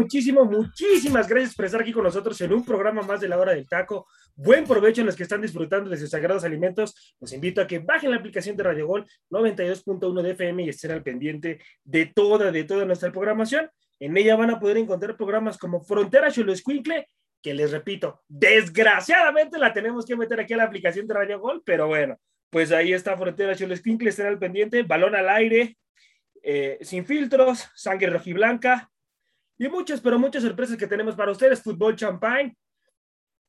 Muchísimo, muchísimas gracias por estar aquí con nosotros en un programa más de la hora del taco. Buen provecho a los que están disfrutando de sus sagrados alimentos. Los invito a que bajen la aplicación de Radio Gol 92.1 de FM y estén al pendiente de toda, de toda nuestra programación. En ella van a poder encontrar programas como Frontera Xoloscuincle, que les repito, desgraciadamente la tenemos que meter aquí a la aplicación de Radio Gol, pero bueno, pues ahí está Frontera Xoloscuincle, estén al pendiente, balón al aire, eh, sin filtros, sangre rojiblanca y muchas, pero muchas sorpresas que tenemos para ustedes, fútbol champagne.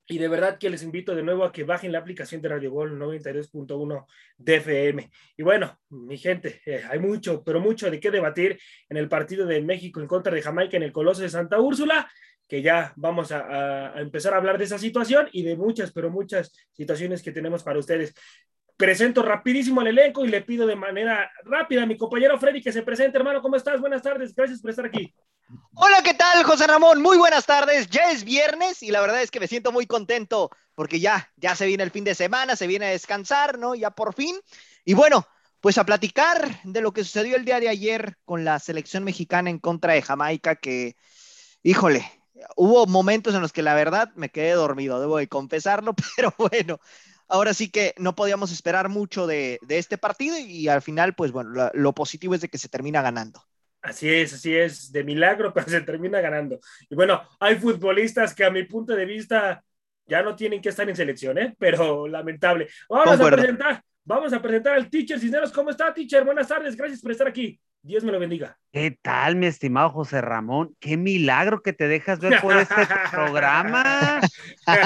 Y de verdad que les invito de nuevo a que bajen la aplicación de Radio Gol 92.1 DFM. Y bueno, mi gente, eh, hay mucho, pero mucho de qué debatir en el partido de México en contra de Jamaica en el Coloso de Santa Úrsula, que ya vamos a, empezar a hablar de esa situación y de muchas, pero muchas situaciones que tenemos para ustedes presento rapidísimo el elenco y le pido de manera rápida a mi compañero Freddy que se presente, hermano. ¿Cómo estás? Buenas tardes. Gracias por estar aquí. Hola, ¿qué tal, José Ramón? Muy buenas tardes. Ya es viernes y la verdad es que me siento muy contento porque ya, ya se viene el fin de semana, se viene a descansar, ¿no? Ya por fin. Y bueno, pues a platicar de lo que sucedió el día de ayer con la selección mexicana en contra de Jamaica, que, híjole, hubo momentos en los que la verdad me quedé dormido, debo de confesarlo, pero bueno. Ahora sí que no podíamos esperar mucho de, de este partido y al final, pues bueno, lo, lo positivo es de que se termina ganando. Así es, así es, de milagro, pero se termina ganando. Y bueno, hay futbolistas que a mi punto de vista ya no tienen que estar en selección, ¿eh? Pero lamentable. Vamos Concuerdo. a presentar, vamos a presentar al teacher Cisneros. ¿Cómo está, teacher? Buenas tardes, gracias por estar aquí. Dios me lo bendiga. ¿Qué tal, mi estimado José Ramón? Qué milagro que te dejas ver por este programa.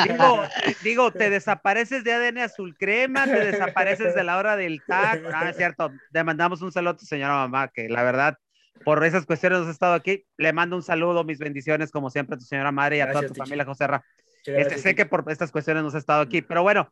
Digo, digo, te desapareces de ADN azul crema, te desapareces de la hora del taco. No, es cierto. Le mandamos un saludo a tu señora mamá, que la verdad, por esas cuestiones nos ha estado aquí. Le mando un saludo, mis bendiciones, como siempre, a tu señora madre y a Gracias, toda tu familia, José Ra. Muchas Este, sé que por estas cuestiones nos ha estado aquí, pero bueno,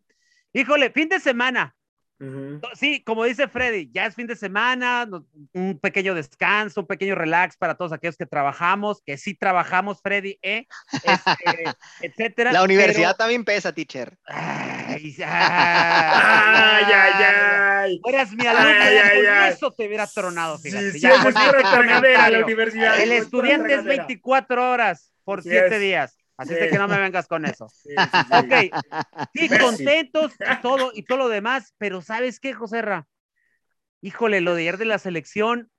híjole, fin de semana. Ujú. Sí, como dice Freddy, ya es fin de semana, un pequeño descanso, un pequeño relax para todos aquellos que trabajamos, que sí trabajamos, Freddy, ¿eh? Este, etcétera. La universidad pero- también pesa, teacher. Ay, Ay, ay, ay. Fueras mi alumno, Ay, ay, con ay. eso te hubiera tronado, Sí, fíjate. sí, ya, es la universidad. El estudiante es tragadera. 24 horas por Así 7 es. días. Así Sí. es que no me vengas con eso. Sí, sí, sí. Ok, sí, contentos y todo, y todo lo demás, pero ¿sabes qué, José Ra? Híjole, lo de ayer de la selección,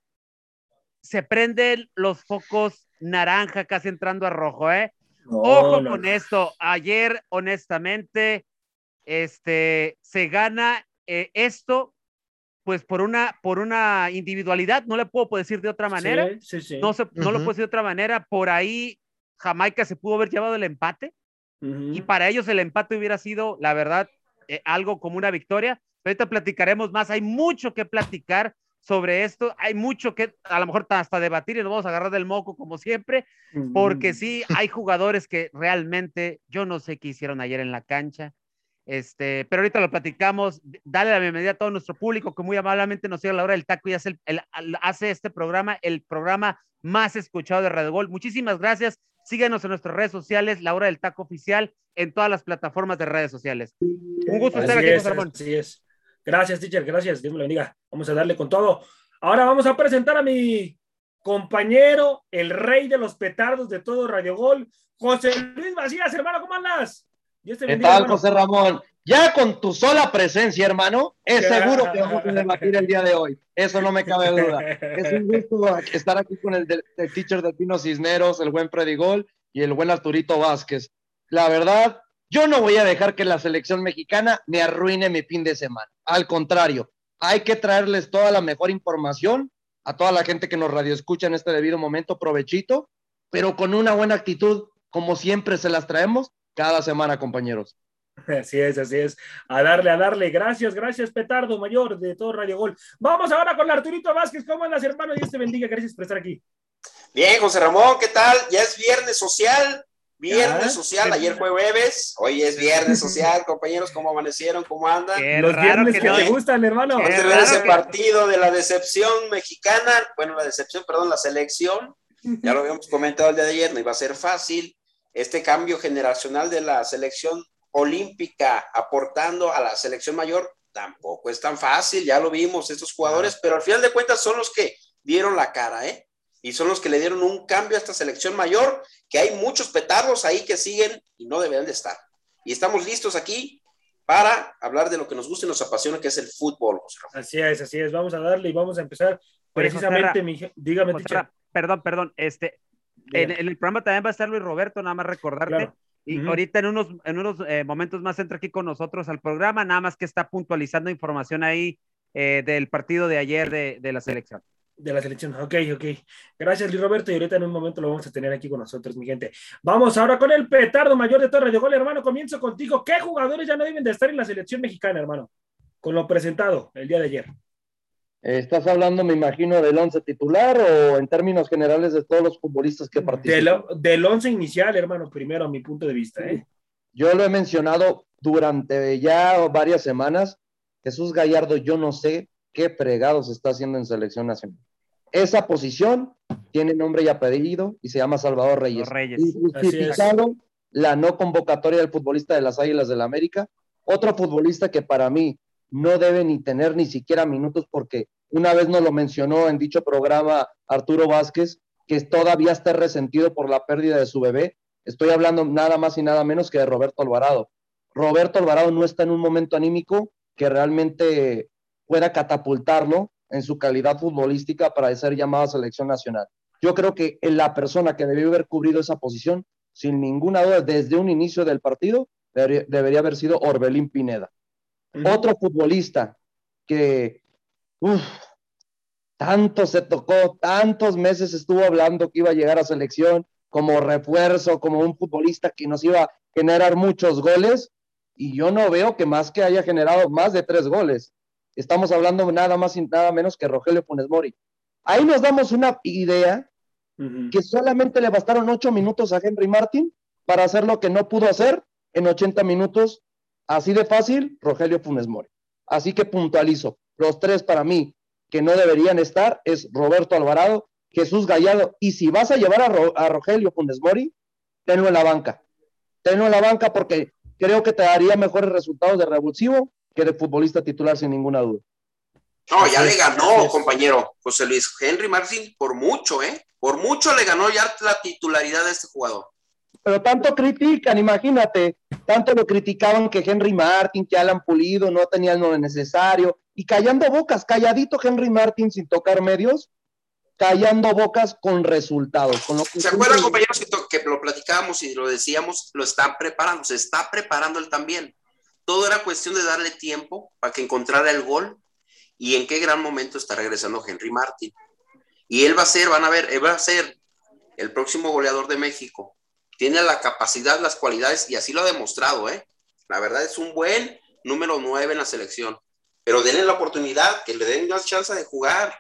se prenden los focos naranja casi entrando a rojo, ¿eh? No, Ojo no, con no. esto, ayer, honestamente, este, se gana eh, esto, pues por una, por una individualidad, no le puedo decir de otra manera, Sí, sí, sí. no, se, no lo Ujú. puedo decir de otra manera, por ahí Jamaica se pudo haber llevado el empate, y para ellos el empate hubiera sido, la verdad, eh, algo como una victoria. Ahorita platicaremos más, hay mucho que platicar sobre esto, hay mucho que a lo mejor hasta debatir y nos vamos a agarrar del moco como siempre, porque sí, hay jugadores que realmente yo no sé qué hicieron ayer en la cancha. Este, pero ahorita lo platicamos. Dale la bienvenida a todo nuestro público que muy amablemente nos sigue a la hora del taco y hace, el- hace este programa el programa más escuchado de Radio Gol. Muchísimas gracias. Síguenos en nuestras redes sociales, la hora del taco oficial, en todas las plataformas de redes sociales. Un gusto estar aquí, es, José Ramón. así es. Gracias, teacher, gracias. Dios me lo bendiga. Vamos a darle con todo. Ahora vamos a presentar a mi compañero, el rey de los petardos de todo Radio Gol, José Luis Macías, hermano, ¿cómo andas? Dios te ¿Qué tal, hermano. José Ramón? Ya con tu sola presencia, hermano, es seguro que vamos a debatir el día de hoy. Eso no me cabe duda. Es un gusto estar aquí con el, el teacher de Pino Cisneros, el buen Predigol y el buen Arturito Vázquez. La verdad, yo no voy a dejar que la selección mexicana me arruine mi fin de semana. Al contrario, hay que traerles toda la mejor información a toda la gente que nos radioescucha en este debido momento, provechito, pero con una buena actitud, como siempre se las traemos cada semana, compañeros. Así es, así es. A darle, a darle. Gracias, gracias, Petardo Mayor de todo Radio Gol. Vamos ahora con Arturito Vázquez. ¿Cómo andas, hermano? Dios te bendiga. Gracias por estar aquí. Bien, José Ramón, ¿qué tal? Ya es viernes social. Viernes social, ayer fue jueves, hoy es viernes social, compañeros, ¿cómo amanecieron? ¿Cómo andan? Qué Los viernes que, que te gustan, hermano. Vamos a ver ese que... partido de la decepción mexicana, bueno, la decepción, perdón, la selección, ya lo habíamos comentado el día de ayer, no iba a ser fácil, este cambio generacional de la selección olímpica aportando a la selección mayor, tampoco es tan fácil, ya lo vimos, estos jugadores, pero al final de cuentas son los que dieron la cara, ¿eh? y son los que le dieron un cambio a esta selección mayor, que hay muchos petardos ahí que siguen y no deberían de estar. Y estamos listos aquí para hablar de lo que nos gusta y nos apasiona, que es el fútbol. José así es, así es. Vamos a darle y vamos a empezar precisamente, mi, dígame, José, Perdón, perdón, este, en, en, el programa también va a estar Luis Roberto, nada más recordarte. Claro. Y uh -huh. ahorita en unos, en unos eh, momentos más entra aquí con nosotros al programa, nada más que está puntualizando información ahí eh, del partido de ayer de, de la selección de la selección. Ok, ok. Gracias, Luis Roberto. Y ahorita en un momento lo vamos a tener aquí con nosotros, mi gente. Vamos ahora con el petardo mayor de Torre de Gol, hermano. Comienzo contigo. ¿Qué jugadores ya no deben de estar en la selección mexicana, hermano? Con lo presentado el día de ayer. ¿Estás hablando, me imagino, del once titular o en términos generales de todos los futbolistas que participan? Del, del once inicial, hermano, primero, a mi punto de vista. ¿eh? Yo lo he mencionado durante ya varias semanas. Jesús Gallardo, yo no sé qué fregados está haciendo en selección nacional. Esa posición tiene nombre y apellido y se llama Salvador Reyes. Reyes. Justificado la no convocatoria del futbolista de las Águilas del la América. Otro futbolista que para mí no debe ni tener ni siquiera minutos porque una vez nos lo mencionó en dicho programa Arturo Vázquez, que todavía está resentido por la pérdida de su bebé. Estoy hablando nada más y nada menos que de Roberto Alvarado. Roberto Alvarado no está en un momento anímico que realmente pueda catapultarlo en su calidad futbolística para ser llamado a selección nacional. Yo creo que la persona que debió haber cubrido esa posición, sin ninguna duda, desde un inicio del partido, debería, haber sido Orbelín Pineda. Uh -huh. Otro futbolista que uf, tanto se tocó, tantos meses estuvo hablando que iba a llegar a selección como refuerzo, como un futbolista que nos iba a generar muchos goles, y yo no veo que más que haya generado más de tres goles estamos hablando nada más y nada menos que Rogelio Funes Mori. Ahí nos damos una idea uh -huh. que solamente le bastaron ocho minutos a Henry Martin para hacer lo que no pudo hacer en 80 minutos. Así de fácil, Rogelio Funes Mori. Así que puntualizo. Los tres para mí que no deberían estar es Roberto Alvarado, Jesús Gallardo. Y si vas a llevar a, Ro a Rogelio Funes Mori, tenlo en la banca. Tenlo en la banca porque creo que te daría mejores resultados de revulsivo que de futbolista titular sin ninguna duda. No, ya le ganó, compañero José Luis Henry Martin por mucho, ¿eh? Por mucho le ganó ya la titularidad de este jugador. Pero tanto critican, imagínate, tanto lo criticaban que Henry Martin, que Alan Pulido no tenían lo necesario, y callando bocas, calladito Henry Martin sin tocar medios, callando bocas con resultados. Con lo que ¿Se acuerdan, compañeros, que, lo platicábamos y lo decíamos? Lo están preparando, se está preparando él también todo era cuestión de darle tiempo para que encontrara el gol y en qué gran momento está regresando Henry Martin. Y él va a ser, van a ver, él va a ser el próximo goleador de México. Tiene la capacidad, las cualidades y así lo ha demostrado, ¿eh? La verdad es un buen número 9 en la selección. Pero denle la oportunidad, que le den más chance de jugar.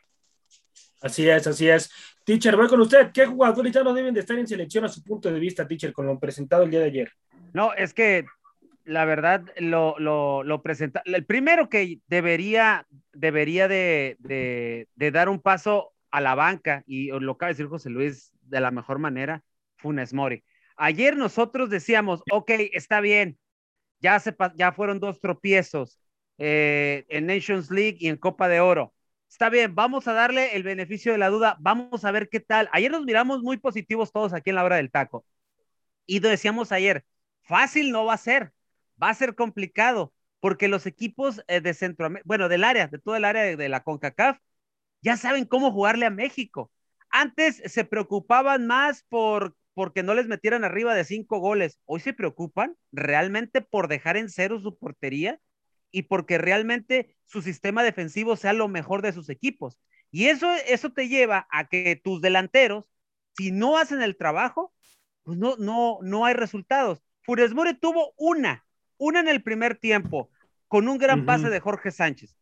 Así es, así es. Teacher, voy con usted. ¿Qué jugadores ya no deben de estar en selección a su punto de vista, teacher, con lo presentado el día de ayer? No, es que la verdad lo, lo, lo presenta. El primero que debería, debería de, de, de, dar un paso a la banca, y lo acaba de decir José Luis de la mejor manera, Funes Mori. Ayer nosotros decíamos, ok, está bien, ya, se, ya fueron dos tropiezos eh, en Nations League y en Copa de Oro. Está bien, vamos a darle el beneficio de la duda, vamos a ver qué tal. Ayer nos miramos muy positivos todos aquí en la hora del taco. Y decíamos ayer, fácil no va a ser, va a ser complicado porque los equipos eh, de Centroamérica, bueno, del área, de todo el área de, de la CONCACAF, ya saben cómo jugarle a México. Antes se preocupaban más por porque no les metieran arriba de cinco goles. Hoy se preocupan realmente por dejar en cero su portería y porque realmente su sistema defensivo sea lo mejor de sus equipos. Y eso, eso te lleva a que tus delanteros, si no hacen el trabajo, pues no, no, no hay resultados. Funes Mori tuvo una, una en el primer tiempo, con un gran pase de Jorge Sánchez.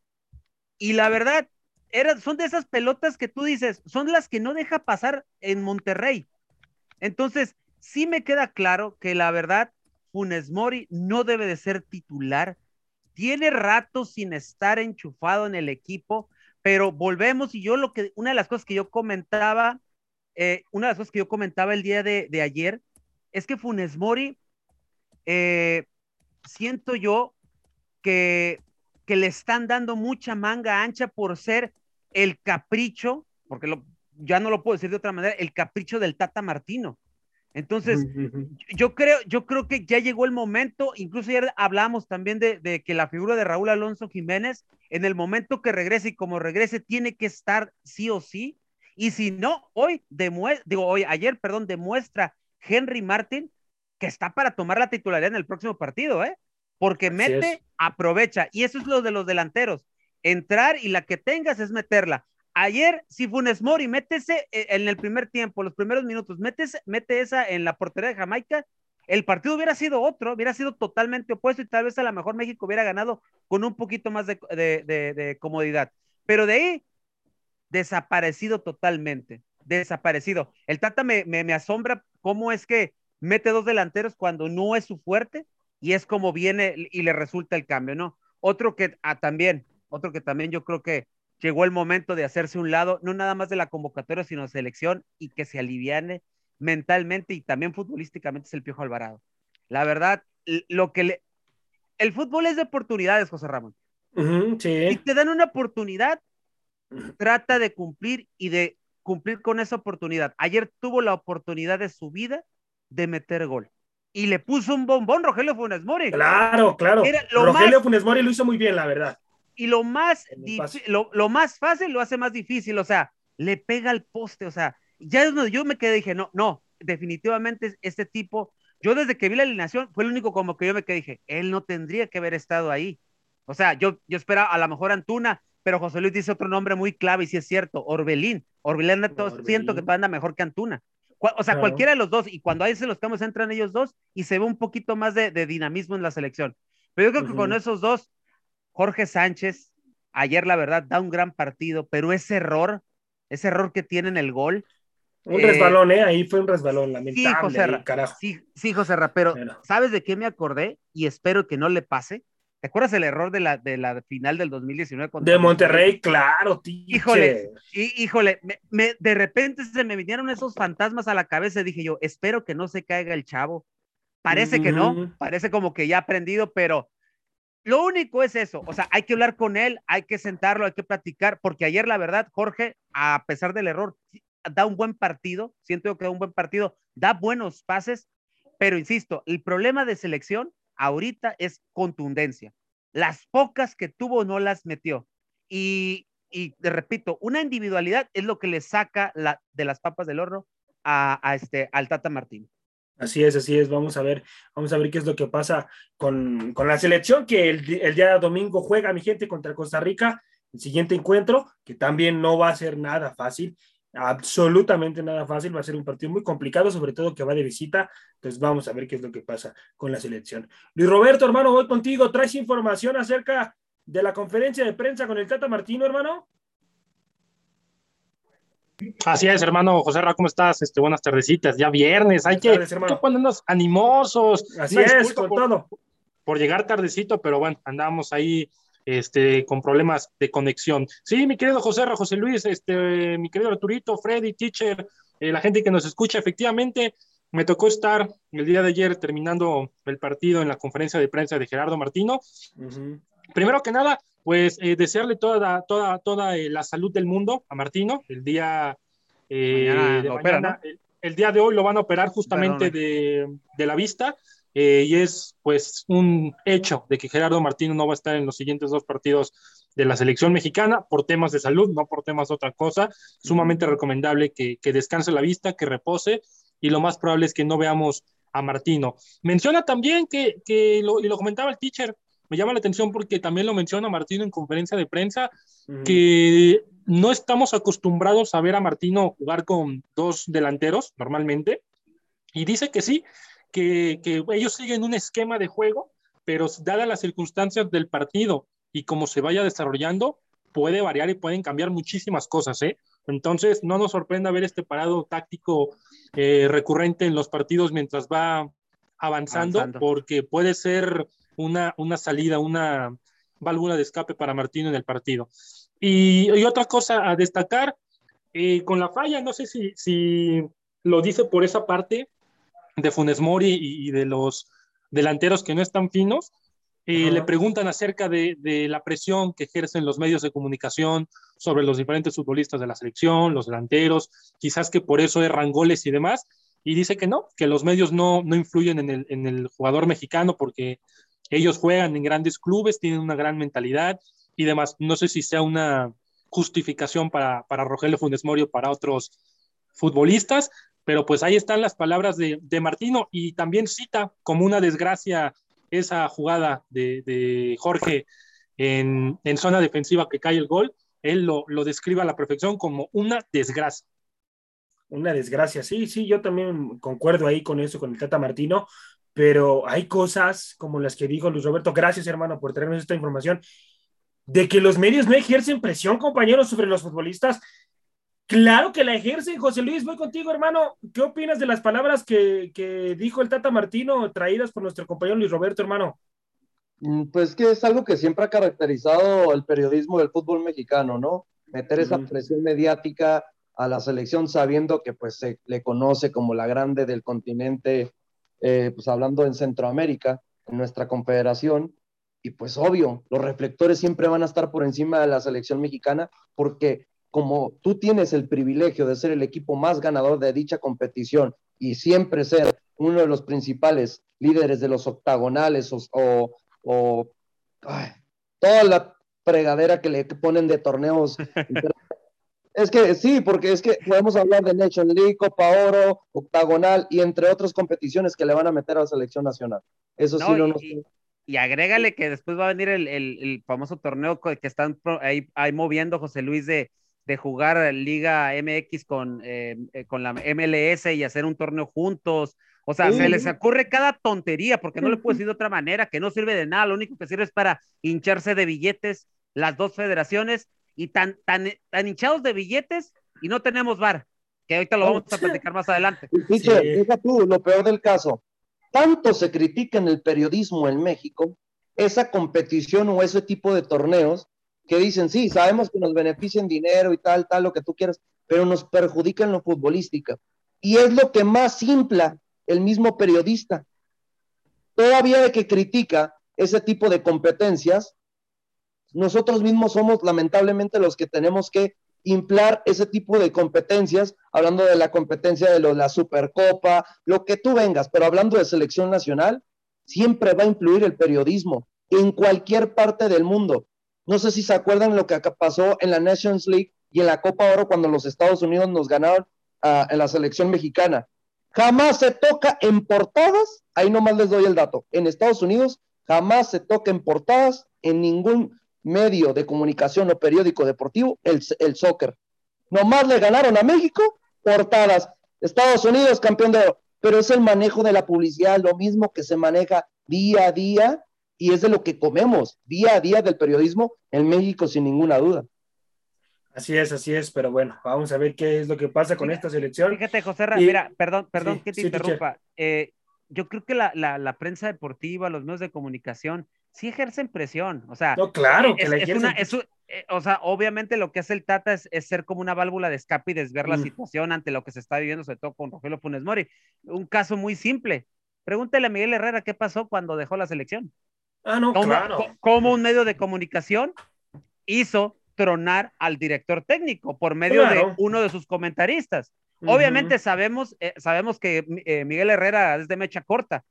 Y la verdad, era, son de esas pelotas que tú dices, son las que no deja pasar en Monterrey. Entonces, sí me queda claro que la verdad, Funes Mori no debe de ser titular. Tiene rato sin estar enchufado en el equipo, pero volvemos y yo lo que, una de las cosas que yo comentaba, eh, una de las cosas que yo comentaba el día de, ayer, es que Funes Mori, eh, siento yo que, que le están dando mucha manga ancha por ser el capricho, porque lo, ya no lo puedo decir de otra manera, el capricho del Tata Martino. Entonces, yo creo, yo creo que ya llegó el momento, incluso ayer hablamos también de, de, que la figura de Raúl Alonso Jiménez, en el momento que regrese y como regrese, tiene que estar sí o sí. Y si no, hoy demuestra, digo, hoy, ayer, perdón, demuestra Henry Martin que está para tomar la titularidad en el próximo partido, ¿eh? Porque Así mete, es. aprovecha. Y eso es lo de los delanteros. Entrar y la que tengas es meterla. Ayer, si Funes Mori métese eh, en el primer tiempo, los primeros minutos, métese, mete esa en la portería de Jamaica, el partido hubiera sido otro, hubiera sido totalmente opuesto y tal vez a lo mejor México hubiera ganado con un poquito más de, de, de, comodidad. Pero de ahí, desaparecido totalmente, desaparecido. El Tata me, me, me, asombra cómo es que mete dos delanteros cuando no es su fuerte y es como viene y le resulta el cambio, ¿no? Otro que ah, también, otro que también yo creo que llegó el momento de hacerse un lado, no nada más de la convocatoria, sino selección y que se aliviane mentalmente y también futbolísticamente es el Piojo Alvarado. La verdad, lo que le... El fútbol es de oportunidades, José Ramón. Uh -huh, sí. Si te dan una oportunidad, trata de cumplir y de cumplir con esa oportunidad. Ayer tuvo la oportunidad de su vida de meter gol. Y le puso un bombón Rogelio Funes Mori. Claro, claro. Rogelio más... Funes Mori lo hizo muy bien, la verdad y lo más, lo, lo, más fácil lo hace más difícil, o sea, le pega al poste, o sea, ya es donde yo me quedé, dije, no, no, definitivamente este tipo, yo desde que vi la alineación, fue el único como que yo me quedé, dije, él no tendría que haber estado ahí. O sea, yo, yo esperaba a lo mejor Antuna, pero José Luis dice otro nombre muy clave y si sí es cierto, Orbelín. Orbelín, Orbelín. siento que anda mejor que Antuna. O sea, claro. cualquiera de los dos, y cuando ahí se los cambios entran ellos dos y se ve un poquito más de, de dinamismo en la selección. Pero yo creo uh -huh. que con esos dos, Jorge Sánchez, ayer la verdad da un gran partido, pero ese error, ese error que tiene en el gol. Un eh, resbalón, ¿eh? Ahí fue un resbalón, lamentable. Sí, José, carajo. Sí, sí, José Ra, pero, ¿sabes de qué me acordé? Y espero que no le pase. ¿Te acuerdas el error de la, de la final del 2019? de Monterrey, claro, tío. Híjole, y, híjole, me, me, de repente se me vinieron esos fantasmas a la cabeza. Dije yo, espero que no se caiga el chavo. Parece uh -huh. que no, parece como que ya ha aprendido, pero lo único es eso, o sea, hay que hablar con él, hay que sentarlo, hay que platicar, porque ayer la verdad, Jorge, a pesar del error, da un buen partido, siento que da un buen partido, da buenos pases, pero insisto, el problema de selección ahorita es contundencia. Las pocas que tuvo no las metió. Y, y te repito, una individualidad es lo que le saca de las papas del horno a, a este, al Tata Martín. Así es, así es. Vamos a ver, vamos a ver qué es lo que pasa con, con la selección que el, día domingo juega mi gente contra Costa Rica. El siguiente encuentro, que también no va a ser nada fácil, absolutamente nada fácil, va a ser un partido muy complicado, sobre todo que va de visita. Entonces vamos a ver qué es lo que pasa con la selección. Luis Roberto, hermano, voy contigo. ¿Traes información acerca de la conferencia de prensa con el Tata Martino, hermano? Así es, hermano José Ra, ¿cómo estás? Este, buenas tardecitas, ya viernes, hay, que, tardes, hay que, ponernos animosos. Así es, con por, todo. Por llegar tardecito, pero bueno, andamos ahí este, con problemas de conexión. Sí, mi querido José Ra, José Luis, este, mi querido Arturito, Freddy, Teacher, eh, la gente que nos escucha, efectivamente, me tocó estar el día de ayer terminando el partido en la conferencia de prensa de Gerardo Martino. Uh -huh. Primero que nada, pues eh, desearle toda, toda, toda eh, la salud del mundo a Martino. El día, eh, de mañana, opera, ¿no? el, el, día de hoy lo van a operar justamente de, de, la vista. eh, y es pues un hecho de que Gerardo Martino no va a estar en los siguientes dos partidos de la selección mexicana por temas de salud, no por temas de otra cosa. Sumamente recomendable que, que descanse la vista, que repose y lo más probable es que no veamos a Martino. Menciona también que, que lo, y lo comentaba el teacher, me llama la atención porque también lo menciona Martino en conferencia de prensa, que no estamos acostumbrados a ver a Martino jugar con dos delanteros normalmente, y dice que sí, que, que ellos siguen un esquema de juego, pero dadas las circunstancias del partido y cómo se vaya desarrollando, puede variar y pueden cambiar muchísimas cosas, ¿eh? Entonces, no nos sorprenda ver este parado táctico eh, recurrente en los partidos mientras va avanzando, Avanzando. porque puede ser una, una salida, una válvula de escape para Martino en el partido. Y, y otra cosa a destacar, eh, con la falla, no sé si, si lo dice por esa parte de Funes Mori y, y de los delanteros que no están finos, eh, le preguntan acerca de, de la presión que ejercen los medios de comunicación sobre los diferentes futbolistas de la selección, los delanteros, quizás que por eso erran goles y demás, y dice que no, que los medios no, no influyen en el, en el jugador mexicano porque ellos juegan en grandes clubes, tienen una gran mentalidad y demás. No sé si sea una justificación para, para Rogelio Funes Mori o para otros futbolistas, pero pues ahí están las palabras de, de Martino y también cita como una desgracia esa jugada de, de Jorge en, en, zona defensiva que cae el gol, él lo, lo, describe a la perfección como una desgracia. Una desgracia, sí, sí, yo también concuerdo ahí con eso, con el Tata Martino, pero hay cosas como las que dijo Luis Roberto, gracias hermano por traernos esta información, de que los medios no ejercen presión, compañeros, sobre los futbolistas. Claro que la ejercen, José Luis, voy contigo, hermano. ¿Qué opinas de las palabras que, que dijo el Tata Martino, traídas por nuestro compañero Luis Roberto, hermano? Pues que es algo que siempre ha caracterizado el periodismo del fútbol mexicano, ¿no? Meter esa presión mediática a la selección sabiendo que pues se le conoce como la grande del continente, eh, pues hablando en Centroamérica, en nuestra confederación, y pues obvio, los reflectores siempre van a estar por encima de la selección mexicana porque como tú tienes el privilegio de ser el equipo más ganador de dicha competición y siempre ser uno de los principales líderes de los octagonales o, o, o ay, toda la fregadera que le ponen de torneos. es que sí, porque es que podemos hablar de Nation League, Copa Oro, octagonal y entre otras competiciones que le van a meter a la selección nacional. Eso no, sí, no y, nos... y, agrégale que después va a venir el, el, el famoso torneo que están ahí, ahí moviendo José Luis de de jugar Liga MX con, eh, con la MLS y hacer un torneo juntos. O sea, sí. se les ocurre cada tontería, porque no le puedo decir de otra manera, que no sirve de nada, lo único que sirve es para hincharse de billetes las dos federaciones y tan, tan, tan hinchados de billetes y no tenemos bar, que ahorita lo vamos a platicar más adelante. Dice, sí. deja tú, lo peor del caso, tanto se critica en el periodismo en México esa competición o ese tipo de torneos que dicen, sí, sabemos que nos benefician dinero y tal, tal, lo que tú quieras, pero nos perjudica en lo futbolística. Y es lo que más simpla el mismo periodista. Todavía de que critica ese tipo de competencias, nosotros mismos somos lamentablemente los que tenemos que inflar ese tipo de competencias, hablando de la competencia de la Supercopa, lo que tú vengas, pero hablando de selección nacional, siempre va a influir el periodismo en cualquier parte del mundo. No sé si se acuerdan lo que pasó en la Nations League y en la Copa Oro cuando los Estados Unidos nos ganaron uh, en la selección mexicana. Jamás se toca en portadas, ahí nomás les doy el dato, en Estados Unidos jamás se toca en portadas en ningún medio de comunicación o periódico deportivo el, el soccer. Nomás le ganaron a México portadas. Estados Unidos campeón de oro, pero es el manejo de la publicidad, lo mismo que se maneja día a día y es de lo que comemos día a día del periodismo en México sin ninguna duda. Así es, así es, pero bueno, vamos a ver qué es lo que pasa con esta selección. Fíjate, José, y... mira, perdón, perdón sí, que te sí, interrumpa. Eh, yo creo que la, la, la, prensa deportiva, los medios de comunicación, sí ejercen presión. O sea, no, claro, es, que la es una, es, eh, o sea, obviamente lo que hace el Tata es, es, ser como una válvula de escape y desviar mm. la situación ante lo que se está viviendo, sobre todo con Rogelio Funes Mori. Un caso muy simple. Pregúntele a Miguel Herrera qué pasó cuando dejó la selección. Ah, no, ¿Cómo, claro. ¿Cómo un medio de comunicación hizo tronar al director técnico por medio Claro. de uno de sus comentaristas? Obviamente sabemos, eh, sabemos que eh, Miguel Herrera es de mecha corta,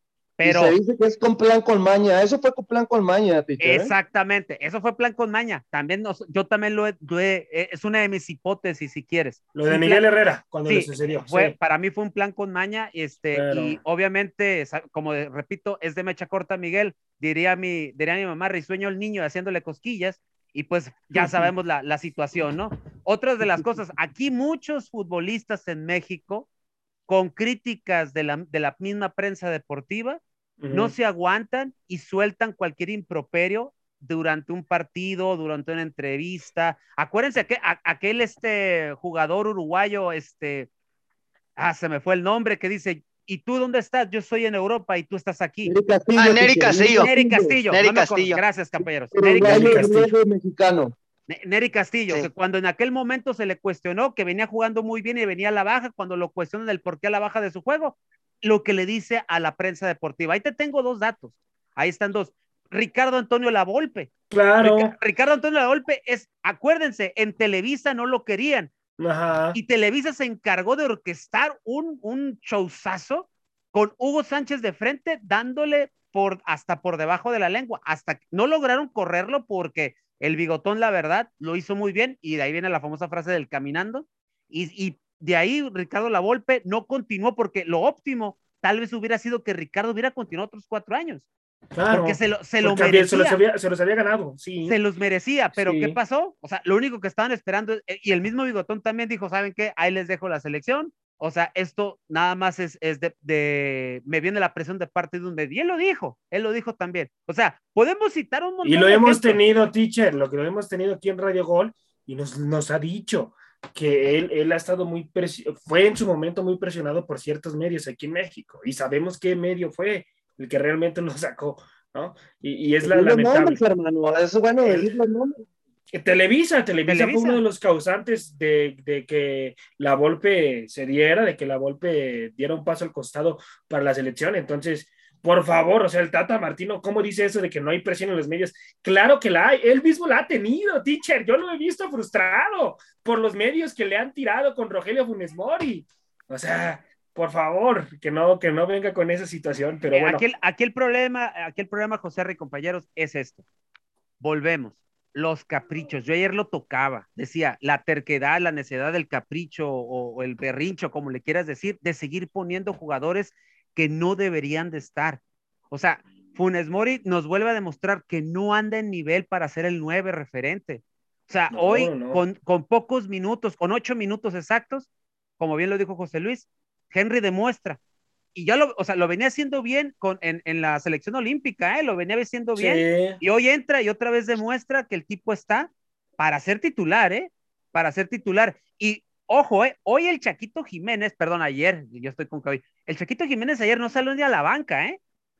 Pero Y se dice que es con plan con maña. Eso fue con plan con maña, teacher, ¿eh? exactamente, eso fue plan con maña. También nos- yo también lo he, lo he- eh, es una de mis hipótesis, si quieres. Lo de Un Miguel plan- Herrera, cuando Sí, le sucedió. fue, sí. para mí fue un plan con maña, este, Pero- y obviamente, como de- repito, es de mecha corta, Miguel, diría mi, diría mi mamá, risueño el niño haciéndole cosquillas, y pues ya sabemos la, la situación, ¿no? Otras de las cosas, aquí muchos futbolistas en México, con críticas de la, de la misma prensa deportiva, No se aguantan y sueltan cualquier improperio durante un partido, durante una entrevista. Acuérdense que aquel este jugador uruguayo, este, ah, se me fue el nombre, que dice, ¿y tú dónde estás? Yo estoy en Europa y tú estás aquí. Neri Castillo, Ah, Neri Castillo. Neri Castillo. Neri. Castillo. Gracias, compañeros. Neri Castillo. mexicano. Ne- Neri Castillo, Sí. que cuando en aquel momento se le cuestionó que venía jugando muy bien y venía a la baja, cuando lo cuestionan del por qué a la baja de su juego, lo que le dice a la prensa deportiva. Ahí te tengo dos datos. Ahí están dos. Ricardo Antonio Lavolpe. Claro. Rica- Ricardo Antonio Lavolpe es, acuérdense, en Televisa no lo querían Ajá. y Televisa se encargó de orquestar un, un showzazo con Hugo Sánchez de frente, dándole por, hasta por debajo de la lengua. Hasta no lograron correrlo porque el bigotón, la verdad, lo hizo muy bien y de ahí viene la famosa frase del caminando. Y, y de ahí Ricardo Lavolpe no continuó porque lo óptimo tal vez hubiera sido que Ricardo hubiera continuado otros cuatro años. Claro. Porque se lo, se lo se, los merecía había, se los había ganado, sí. se los merecía, pero Sí. ¿qué pasó? O sea, lo único que estaban esperando, es- y el mismo Bigotón también dijo, ¿saben qué? Ahí les dejo la selección. O sea, esto nada más es, es de, de- me viene la presión de parte de un medio. Y él lo dijo, él lo dijo también. O sea, podemos citar un montón Y lo de hemos tenido, teacher, lo que lo hemos tenido aquí en Radio Gol, y nos, nos ha dicho que él, él ha estado muy, fue en su momento muy presionado por ciertos medios aquí en México, y sabemos qué medio fue el que realmente lo sacó, ¿no? Y, y es la los lamentable. nombres, hermano. Es bueno decir los nombres. Televisa, Televisa, Televisa. fue uno de los causantes de, de que la Volpe se diera, de que la Volpe diera un paso al costado para la selección. Entonces, por favor, o sea, el Tata Martino, ¿cómo dice eso de que no hay presión en los medios? Claro que la hay, él mismo la ha tenido, teacher. Yo lo he visto frustrado por los medios que le han tirado con Rogelio Funes Mori. O sea, por favor, que no, que no venga con esa situación, pero Eh, bueno. aquí, el, aquí el problema, aquí el problema, José Rey, compañeros, es esto. Volvemos. Los caprichos. Yo ayer lo tocaba. Decía, la terquedad, la necedad del capricho o, o el berrincho, como le quieras decir, de seguir poniendo jugadores que no deberían de estar. O sea, Funes Mori nos vuelve a demostrar que no anda en nivel para ser el nueve referente. O sea, No, hoy no. Con, con pocos minutos, con ocho minutos exactos, como bien lo dijo José Luis, Henry demuestra y ya lo, o sea, lo venía haciendo bien con, en, en la selección olímpica, ¿eh? lo venía haciendo bien, Sí. y hoy entra y otra vez demuestra que el tipo está para ser titular, ¿eh? Para ser titular. Y ojo, ¿eh? Hoy el Chaquito Jiménez, perdón, ayer, yo estoy con Cabi, el Chaquito Jiménez ayer no salió ni a la banca, ¿eh?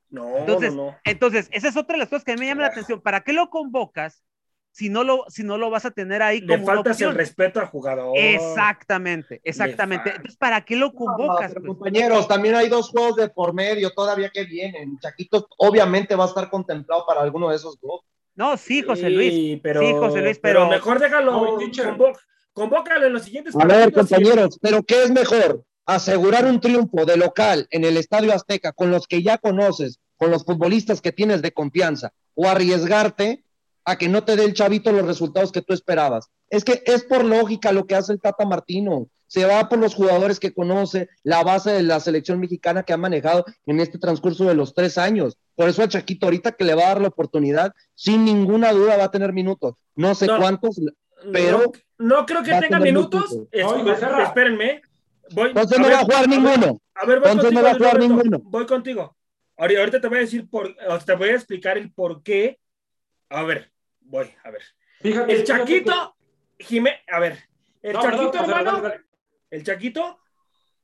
No, Entonces, no, no. Entonces, esa es otra de las cosas que a mí me llama la atención. ¿Para qué lo convocas si no lo, si no lo vas a tener ahí Le como una faltas el respeto al jugador. Exactamente, exactamente. Entonces, ¿para qué lo No, convocas? pero, pues? compañeros, también hay dos juegos de por medio todavía que vienen. Chaquito obviamente va a estar contemplado para alguno de esos dos. No, sí, José Luis. Sí, pero, Sí, José Luis, pero- mejor déjalo, No, convócalo en los siguientes A ver, y- compañeros, pero ¿qué es mejor? Asegurar un triunfo de local en el Estadio Azteca con los que ya conoces, con los futbolistas que tienes de confianza, o arriesgarte a que no te dé el chavito los resultados que tú esperabas. Es que es por lógica lo que hace el Tata Martino. Se va por los jugadores que conoce, la base de la selección mexicana que ha manejado en este transcurso de los tres años. Por eso a Chaquito ahorita que le va a dar la oportunidad, sin ninguna duda va a tener minutos. No sé No. cuántos, pero No, no creo que a tenga minutos. espérenme. Voy, entonces a no ver, va a jugar ver, ninguno. A ver, voy Entonces contigo, no va a jugar Roberto. ninguno. Voy contigo. Ahori- Ahorita te voy a decir por, te voy a explicar el por qué. A ver, voy, a ver. Fíjate, El fíjate Chaquito, Jiménez, a ver, el No, Chaquito, hermano, dale, dale. el Chaquito,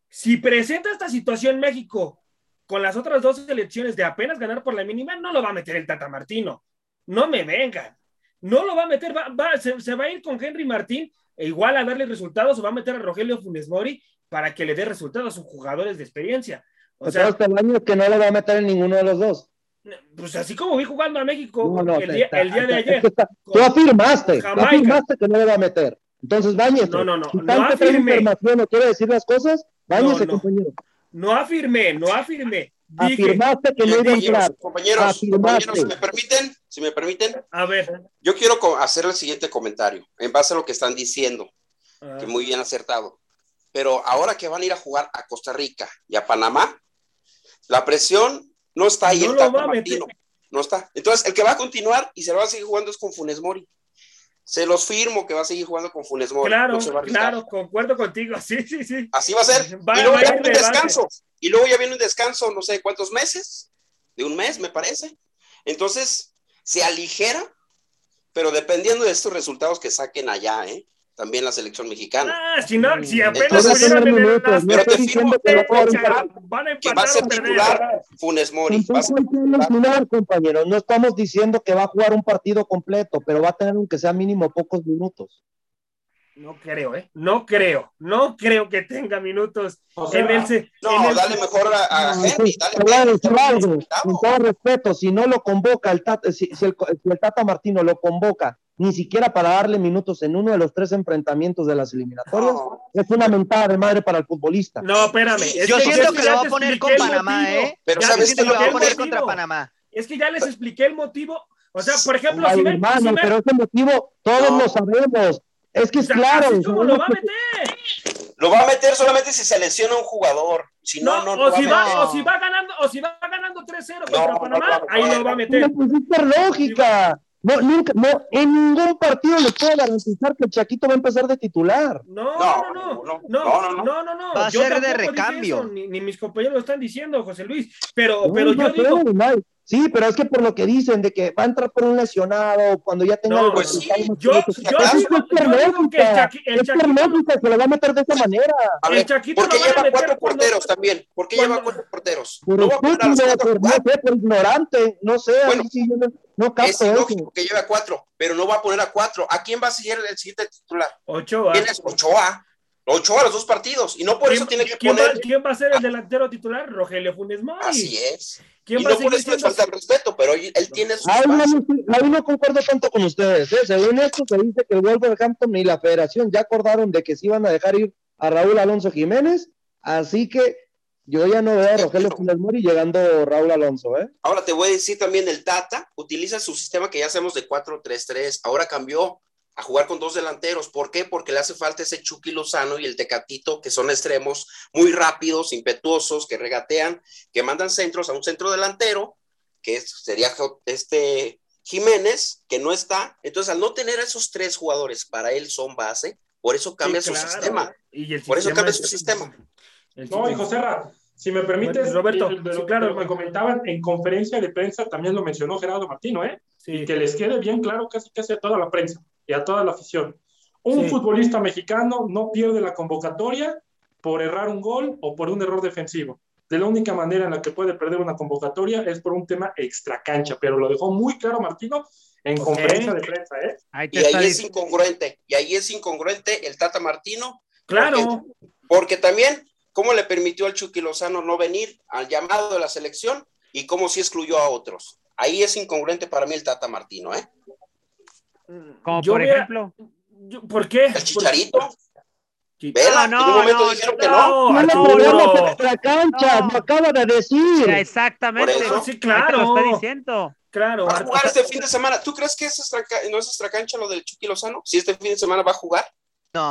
si presenta esta situación México con las otras dos selecciones de apenas ganar por la mínima, no lo va a meter el Tata Martino. No me vengan. No lo va a meter, va, va- se, se va a ir con Henry Martín e igual a darle resultados o va a meter a Rogelio Funes Mori para que le dé resultados a sus jugadores de experiencia. O O sea, hasta el año que no lo va a meter en ninguno de los dos. pues así como vi jugando a México No, no, el, día, el día de ayer. te- Tú afirmaste, tú afirmaste que no lo va a meter. Entonces, bañese. No, no, no, Si no tanto trae afirmé. información o quiere decir las cosas, bañese, No, no. compañero. No afirmé, no afirmé. Dije- afirmaste que no iba a Compañeros, entrar. compañeros, Afirmaste. compañeros, si me permiten, si me permiten, A ver. yo quiero hacer el siguiente comentario en base a lo que están diciendo, ah, que muy bien acertado. Pero ahora que van a ir a jugar a Costa Rica y a Panamá, la presión no está ahí No en lo Tata va a meter. Martino, no está. Entonces, el que va a continuar y se lo va a seguir jugando es con Funes Mori. Se los firmo que va a seguir jugando con Funes Mori. Claro, claro, concuerdo contigo. Sí, sí, sí. Así va a ser. Va- y luego ya viene un base. descanso. Y luego ya viene un descanso, no sé cuántos meses, de un mes, me parece. Entonces, se aligera, pero dependiendo de estos resultados que saquen allá, ¿eh? También la selección mexicana. Ah, si no, si apenas Entonces, pudieran minutos, no Pero estoy te firmo que van a que va a empatar ser titular Funes Mori. Va a titular. alucinar, compañeros. No estamos diciendo que va a jugar un partido completo, pero va a tener aunque sea mínimo pocos minutos. No creo, ¿eh? No creo. No creo que tenga minutos O sea, en el... se- en No, el- dale mejor a, a No, Henry, dale algo, Necesitamos. con todo respeto, si no lo convoca el Tata, si, si el, si el Tata Martino lo convoca ni siquiera para darle minutos en uno de los tres enfrentamientos de las eliminatorias, No. es una mentada de madre para el futbolista. No, espérame. es Yo que- siento que lo va a poner con Panamá, motivo. ¿eh? Pero Ya ¿sabes que lo va a poner contra Panamá. Es que ya les expliqué el motivo. O sea, por ejemplo, Ay, si ven, hermano, si ven- pero ese motivo todos No. lo sabemos. Es que o es sea, claro. es como lo va a meter. Lo va a meter solamente si se lesiona un jugador. Si no, No, no, o, lo si va o si va ganando, o si va ganando 3-0 No, contra no, Panamá, no, ahí no, lo va a meter. Pero pues es lógica. No, nunca, no, en ningún partido le puedo garantizar que el Chaquito va a empezar de titular. No, No, no, no, no, no, no, no, no. no, no, no. Va a Yo ser de recambio. eso, Ni, ni mis compañeros lo están diciendo, José Luis. Pero, No, pero no yo digo. Sí, pero es que por lo que dicen de que va a entrar por un lesionado cuando ya tenga No, el pues sí, yo, yo. Eso digo, es por yo digo que el. Chaqui- el Es Chaquito, se lo va a meter de esa manera. A el ver, Chaquito ¿por qué lo van a lleva meter cuatro cuando- porteros también? ¿Por qué cuando- lleva cuatro porteros? Por No va a poner a los estúpido, cuatro a por, no jugar. sé, por ignorante, no sé, Bueno, ahí sí yo no, no Es capto eso. ilógico que lleve a cuatro, pero no va a poner a cuatro. ¿A quién va a seguir el siguiente titular? Ochoa. ¿Quién es Ochoa? Ochoa los dos partidos. Y no por ¿Quién, eso tiene que quién va, poner. quién va a ser el delantero titular? Rogelio Funes Mori. Así es. ¿Quién Y va a no por eso le falta el respeto, pero él él tiene sus Ahí no, ahí no concuerdo tanto con ustedes. ¿eh? Según esto, se dice que el Wolverhampton y la federación ya acordaron de que sí iban a dejar ir a Raúl Alonso Jiménez. Así que yo ya no veo a Rogelio Funes Mori llegando Raúl Alonso. ¿eh? Ahora te voy a decir también el Tata utiliza su sistema que ya hacemos de 4-3-3. Ahora cambió a jugar con dos delanteros. ¿Por qué? Porque le hace falta ese Chucky Lozano y el Tecatito, que son extremos muy rápidos, impetuosos, que regatean, que mandan centros a un centro delantero, que sería este Jiménez, que no está. Entonces, al no tener a esos tres jugadores, para él son base, por eso cambia Sí, su sistema. Y el Por eso cambia su sistema. El No, y José Ra, si me permites, Bueno, Roberto, y de sí, lo, claro, de lo que hermano. comentaban en conferencia de prensa, también lo mencionó Gerardo Martino, ¿eh? sí. Y que les quede bien claro casi casi a toda la prensa y a toda la afición. Un Sí. futbolista mexicano no pierde la convocatoria por errar un gol o por un error defensivo. De la única manera en la que puede perder una convocatoria es por un tema extracancha, pero lo dejó muy claro Martino en conferencia de prensa, ¿eh? Ahí Y ahí es incongruente. Y ahí es incongruente el Tata Martino Claro. Porque también, ¿cómo le permitió al Chucky Lozano no venir al llamado de la selección y cómo sí excluyó a otros? Ahí es incongruente para mí el Tata Martino, ¿eh? Como Yo por voy a- ejemplo. yo- ¿Por qué? El Chicharito, Vela, No, en un momento no, dijeron que no. no. No podemos extra cancha, No. lo acaba de decir. Exactamente. Por eso. Sí, te lo claro. está diciendo. Claro. Va a Ar- jugar este fin de semana. ¿Tú crees que es extraca- no es extracancha lo del Chucky Lozano? Si este fin de semana va a jugar, No.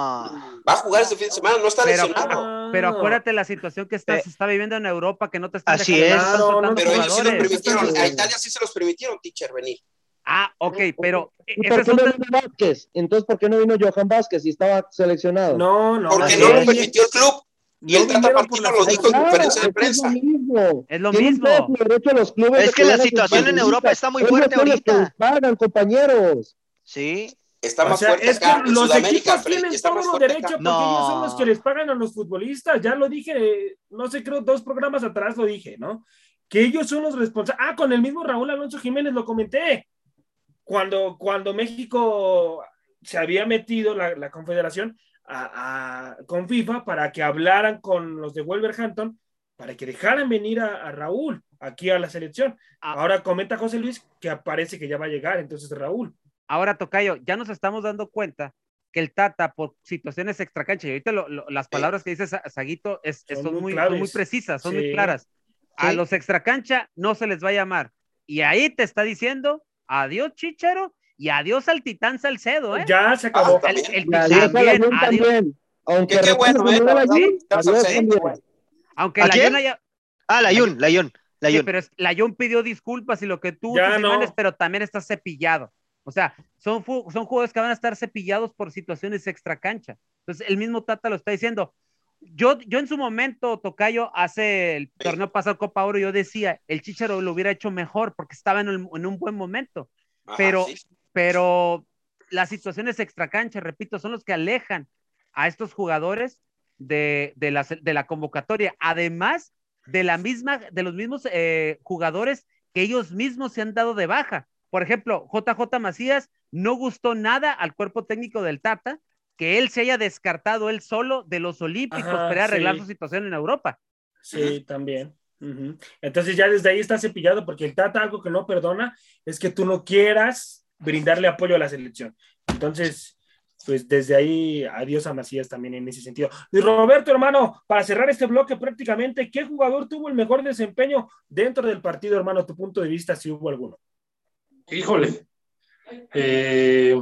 va a jugar este fin de semana, no está Pero- lesionado. Pero acuérdate la situación que está, Eh, se está viviendo en Europa, que no te están así es. soltando no, Pero ellos sí lo permitieron. A Italia sí se los permitieron, teacher, venir. Ah, ok, pero ¿Y ese por qué no vino Vázquez? Entonces, ¿por qué no vino Johan Vázquez si estaba seleccionado? No, no. Porque no lo es. permitió el club. Y No el Tata Martino lo dijo en conferencia de que es prensa. lo mismo. Es lo mismo. los clubes Es que la situación en. Europa está muy fuerte ahorita. pagan, compañeros. Sí. Está O más sea, fuerte es que acá. En los Sudamérica, equipos tienen está fuerte derechos acá. porque ellos son los que les pagan a los futbolistas. Ya lo dije, no sé, creo dos programas atrás lo dije, ¿no? Que ellos son los responsables. Ah, con el mismo Raúl Alonso Jiménez lo comenté. Cuando, cuando México se había metido la, la confederación a- a- con FIFA para que hablaran con los de Wolverhampton para que dejaran venir a, a Raúl aquí a la selección. Ah. Ahora comenta José Luis que parece que ya va a llegar, entonces Raúl. Ahora, Tocayo, ya nos estamos dando cuenta que el Tata, por situaciones extracancha, y ahorita lo- lo- las palabras que dice Sa- Saguito es, Son son, muy son muy precisas, son Sí. muy claras. A Sí. los extracancha no se les va a llamar. Y ahí te está diciendo adiós, Chicharo, y adiós al Titán Salcedo, ¿eh? Ya se acabó. Ah, El, el Y adiós también, adiós. también. Aunque Qué- bueno, recuerden, eh, ¿no, la Layún? verdad. Adiós Sí, también. bueno. Aunque ¿A la quién? haya- Ah, Layun, Layun, Sí, pero es- Layún pidió disculpas y lo que tú, Ya no. imanes, pero también está cepillado. O sea, son, son jugadores que van a estar cepillados por situaciones extra cancha. Entonces, el mismo Tata lo está diciendo. Yo, yo en su momento, Tocayo, hace el torneo pasado Copa Oro, yo decía, el Chicharo lo hubiera hecho mejor porque estaba en, el- en un buen momento. Ajá, pero, sí. pero las situaciones extra cancha, repito, son los que alejan a estos jugadores de, de, la, de la convocatoria. Además de la misma, de los mismos eh, jugadores que ellos mismos se han dado de baja. Por ejemplo, JJ Macías no gustó nada al cuerpo técnico del Tata que él se haya descartado él solo de los Olímpicos Ajá, para arreglar sí. su situación en Europa. Sí, también. Entonces ya desde ahí está cepillado porque el Tata algo que no perdona es que tú no quieras brindarle apoyo a la selección. Entonces, pues desde ahí adiós a Macías también en ese sentido. Y Roberto, hermano, para cerrar este bloque prácticamente, ¿qué jugador tuvo el mejor desempeño dentro del partido, hermano? Tu punto de vista, si hubo alguno. Híjole. Eh,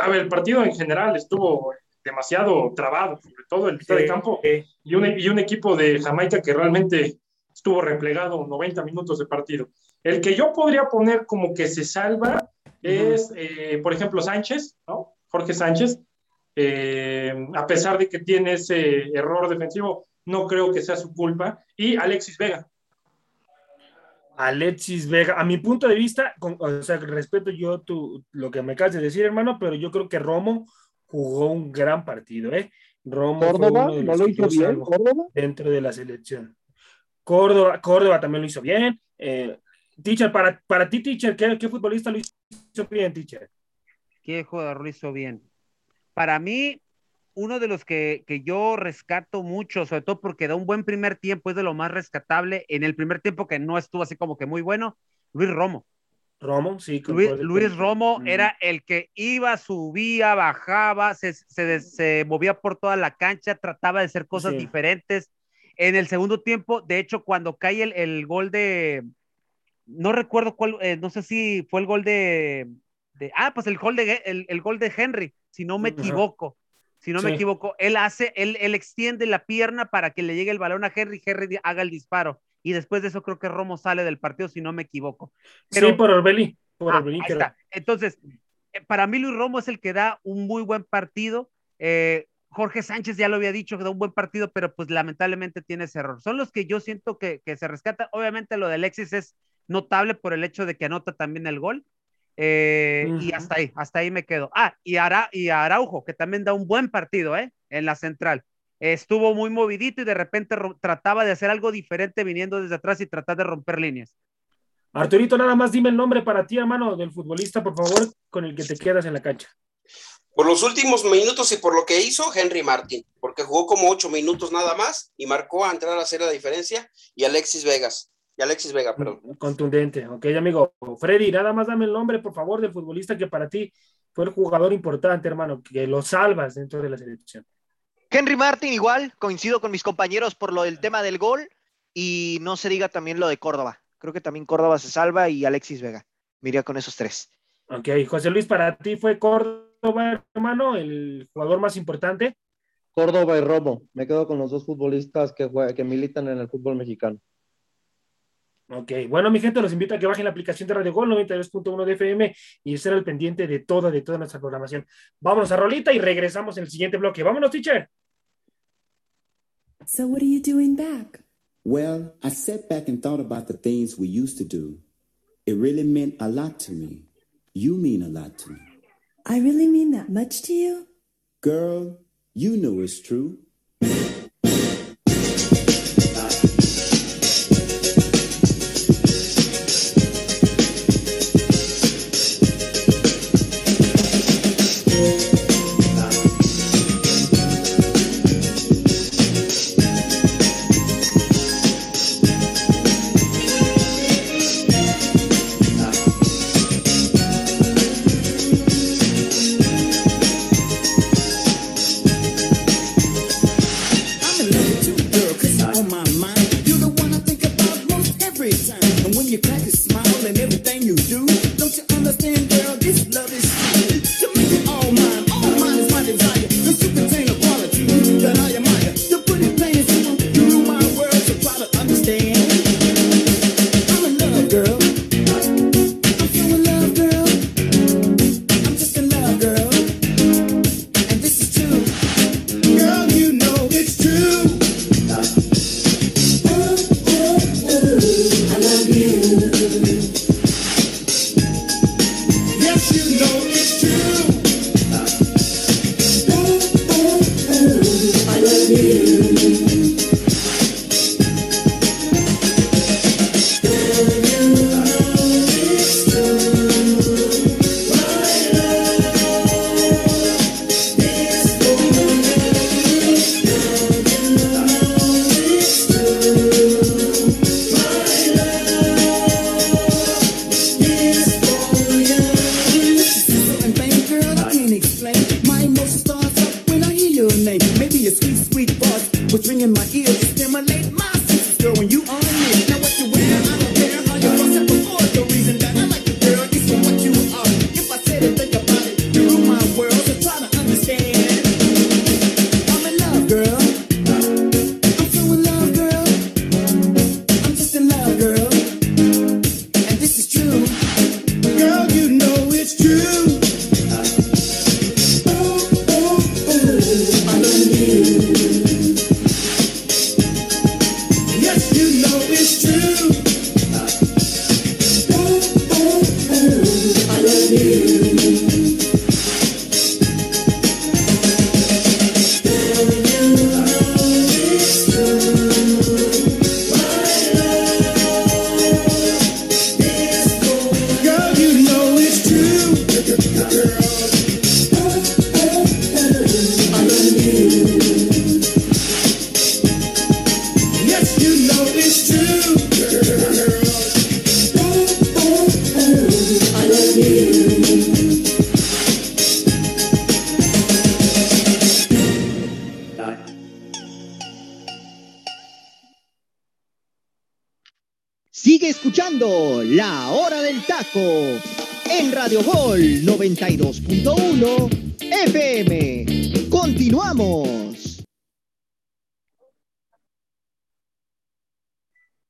a ver, el partido en general estuvo demasiado trabado, sobre todo el mitad de campo, Eh, y un, y un equipo de Jamaica que realmente estuvo replegado 90 minutos de partido. El que yo podría poner como que se salva es, eh, por ejemplo, Sánchez, ¿no? Jorge Sánchez, eh, a pesar de que tiene ese error defensivo, no creo que sea su culpa, y Alexis Vega. Alexis Vega, a mi punto de vista, con- o sea, respeto yo tu, lo que me acabas de decir, hermano, pero yo creo que Romo jugó un gran partido, ¿eh? Romo fue Córdoba, uno de ¿no los lo que hizo bien? Córdoba. dentro de la selección. Córdoba, Córdoba también lo hizo bien. Eh, teacher, para, para ti, teacher, ¿qué, qué futbolista lo hizo bien, teacher? ¿Qué jugador lo hizo bien? Para mí, uno de los que, que yo rescato mucho, sobre todo porque da un buen primer tiempo, es de lo más rescatable. En el primer tiempo que no estuvo así como que muy bueno, Luis Romo. Romo, sí. Luis, Luis Romo Mm. era el que iba, subía, bajaba, se, se, movía por toda la cancha, trataba de hacer cosas Sí. diferentes. En el segundo tiempo, de hecho, cuando cae el, el gol de, no recuerdo cuál, eh, no sé si fue el gol de, de- ah, pues el gol de, el, el gol de Henry, si no me equivoco. Si no me equivoco, él hace, él, él extiende la pierna para que le llegue el balón a Henry, Henry haga el disparo. Y después de eso creo que Romo sale del partido, si no me equivoco. Pero- sí, por Orbelí. Por Ah, Orbelí, ahí que está. Entonces, eh, para mí Luis Romo es el que da un muy buen partido. Eh, Jorge Sánchez ya lo había dicho que da un buen partido, pero pues lamentablemente tiene ese error. Son los que yo siento que, que se rescatan. Obviamente lo de Alexis es notable por el hecho de que anota también el gol. Eh, Y hasta ahí, hasta ahí me quedo. Ah, y, Ara, y Araujo, que también da un buen partido, ¿eh? En la central. Estuvo muy movidito y de repente trataba de hacer algo diferente viniendo desde atrás y tratar de romper líneas. Arturito, nada más dime el nombre para ti, hermano, del futbolista, por favor, con el que te quedas en la cancha. Por los últimos minutos y por lo que hizo Henry Martin, porque jugó como ocho minutos nada más y marcó a entrar a hacer la diferencia, y Alexis Vegas, y Alexis Vega, perdón. Contundente, ok, amigo. Freddy, nada más dame el nombre, por favor, del futbolista que para ti fue el jugador importante, hermano, que lo salvas dentro de la selección. Henry Martin igual, coincido con mis compañeros por lo del tema del gol y no se diga también lo de Córdoba. Creo que también Córdoba se salva y Alexis Vega. Miría con esos tres. Ok, José Luis, para ti fue Córdoba, hermano, el jugador más importante. Córdoba y Romo. Me quedo con los dos futbolistas que, militan en el fútbol mexicano. Ok, bueno, mi gente, los invito a que bajen la aplicación de Radio Gol 92.1 de FM y estar al pendiente de toda, de toda nuestra programación. Vámonos a Rolita y regresamos en el siguiente bloque. Vámonos, teacher. So, what are you doing back? Well, I sat back and thought about the things we used to do. It really meant a lot to me. You mean a lot to me. I really mean that much to you? Girl, you know it's true.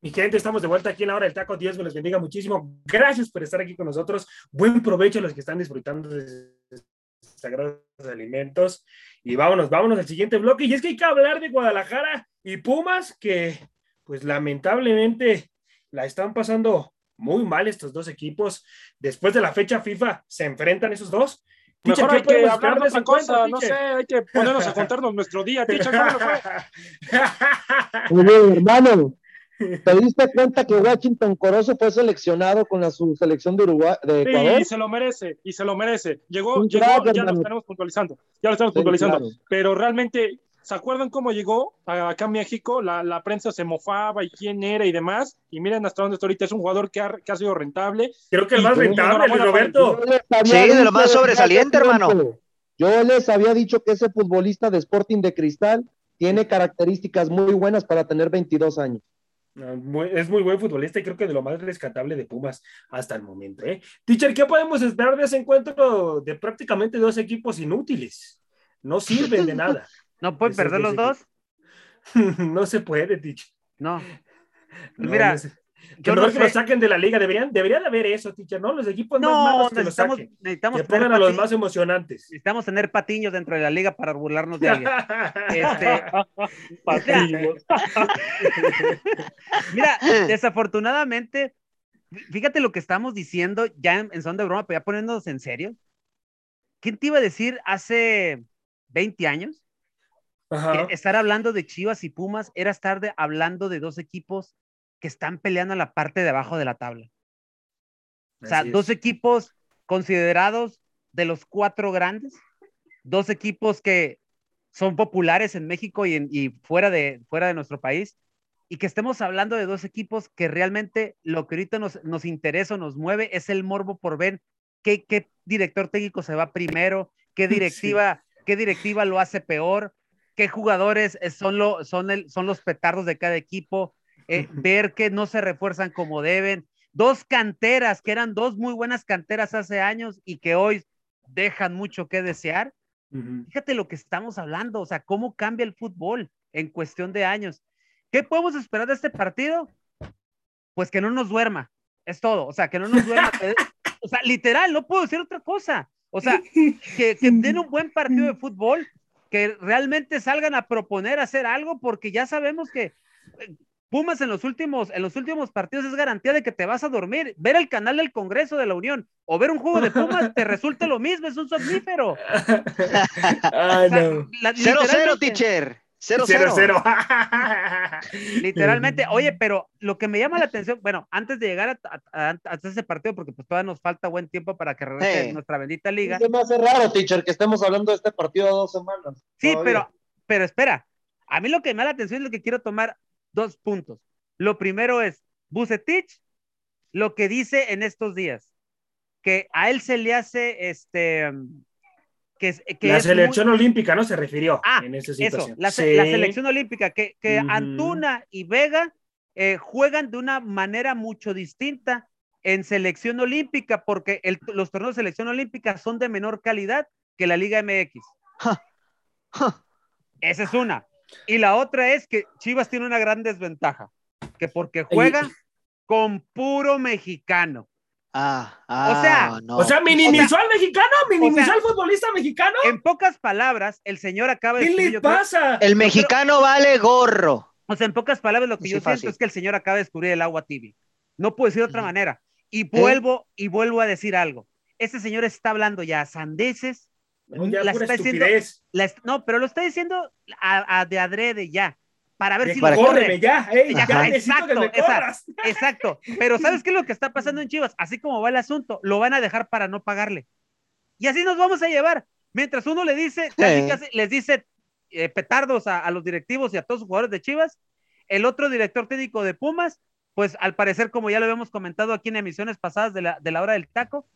Mi gente, estamos de vuelta aquí en la hora del taco. Dios me los bendiga muchísimo. Gracias por estar aquí con nosotros. Buen provecho a los que están disfrutando de sagrados alimentos. Y vámonos, vámonos al siguiente bloque. Y es que hay que hablar de Guadalajara y Pumas, que pues lamentablemente la están pasando muy mal estos dos equipos. Después de la fecha FIFA se enfrentan esos dos. Mejor ¿qué hay que hablar de otra cosa, no sé, hay que ponernos a contarnos nuestro día, teacher, ¿cómo fue? Oye, hermano, ¿te diste cuenta que Washington Corozo fue seleccionado con la su selección de Uruguay, de Sí, Ecuador? y se lo merece, y se lo merece. Llegó, llegó, crack, ya lo estaremos puntualizando, ya lo estamos Sí, puntualizando. claro. Pero realmente, ¿se acuerdan cómo llegó a- acá a México? La, la prensa se mofaba y quién era y demás. Y miren hasta dónde está ahorita. Es un jugador que ha, que ha sido rentable. Creo que el más rentable, Luis Roberto. Sí, de lo más sobresaliente, hermano. Yo les había dicho que ese futbolista de Sporting de Cristal tiene características muy buenas para tener 22 años. Muy- es muy buen futbolista y creo que de lo más rescatable de Pumas hasta el momento. ¿eh? Teacher, ¿qué podemos esperar de ese encuentro de prácticamente dos equipos inútiles? No sirven de nada. ¿No pueden perder los dos? no se puede, teacher. No. No, Mira, no se- que yo no que lo sé. saquen de la liga. Deberían, debería de haber eso, teacher, ¿no? Los equipos más No, malos que lo necesitamos, saquen. necesitamos Que tener pongan a los más emocionantes. necesitamos tener patiños dentro de la liga para burlarnos de alguien. Este, Patillos. Mira, desafortunadamente, fíjate lo que estamos diciendo ya en, en son de broma, pero ya poniéndonos en serio. ¿Quién te iba a decir hace 20 años Ajá. que estar hablando de Chivas y Pumas era estar de- hablando de dos equipos que están peleando en la parte de abajo de la tabla? O sea, dos equipos considerados de los cuatro grandes, dos equipos que son populares en México y, en- y fuera, de, fuera de nuestro país, y que estemos hablando de dos equipos que realmente lo que ahorita nos, nos interesa o nos mueve es el morbo por ver qué, qué director técnico se va primero, qué directiva, qué directiva lo hace peor, qué jugadores son, lo, son, el, son los petardos de cada equipo, eh, ver que no se refuerzan como deben. Dos canteras, que eran dos muy buenas canteras hace años y que hoy dejan mucho que desear. Fíjate lo que estamos hablando, o sea, cómo cambia el fútbol en cuestión de años. ¿Qué podemos esperar de este partido? Pues que no nos duerma, es todo, o sea, que no nos duerma. o sea, literal, no puedo decir otra cosa. O sea, que, que den un buen partido de fútbol, que realmente salgan a proponer hacer algo, porque ya sabemos que Pumas en los últimos, en los últimos partidos es garantía de que te vas a dormir. Ver el canal del Congreso de la Unión o ver un juego de Pumas te resulta lo mismo, es un somnífero. Ay, O sea, no. 0-0, literalmente- teacher. 0-0. 0-0. Literalmente, oye, pero lo que me llama la atención, bueno, antes de llegar a, a- a- hasta ese partido, porque pues todavía nos falta buen tiempo para que regrese Sí. nuestra bendita liga. Se me hace raro, teacher, que estemos hablando de este partido a dos semanas. Sí, Todavía. pero, pero espera, a mí lo que me da la atención es lo que quiero tomar dos puntos. Lo primero es, Bucetich, lo que dice en estos días, que a él se le hace, este, que, que La es muy- selección olímpica, ¿no? Se refirió Ah, en esa Eso, situación. la, Sí. la selección olímpica, que, que. Antuna y Vega eh, juegan de una manera mucho distinta en selección olímpica, porque el- los torneos de selección olímpica son de menor calidad que la Liga MX. Esa es una. Y la otra es que Chivas tiene una gran desventaja, que porque juega con puro mexicano. Ah, ah, O sea, no. O sea, minimizó al mexicano, minimizó o sea, al futbolista mexicano. En pocas palabras, el señor acaba de ¿Qué descubrir, le creo- pasa? el mexicano vale gorro. O sea, en pocas palabras, lo que Sí, yo fácil. siento es que el señor acaba de descubrir el agua tibia. No puedo decir de otra manera. Y vuelvo, y vuelvo a decir algo. Este señor está hablando ya sandeces. No, ya la pura está diciendo- estupidez. la est- no, pero lo está diciendo a, a de adrede ya. Para ver De si lo corre. ya, ey, ya que me Exacto. Exacto. Pero ¿sabes qué es lo que está pasando en Chivas? Así como va el asunto, lo van a dejar para no pagarle. Y así nos vamos a llevar. Mientras uno le dice, casi, Sí. casi les dice eh, petardos a, a los directivos y a todos los jugadores de Chivas, el otro director técnico de Pumas, pues al parecer, como ya lo habíamos comentado aquí en emisiones pasadas de la, de la hora del taco,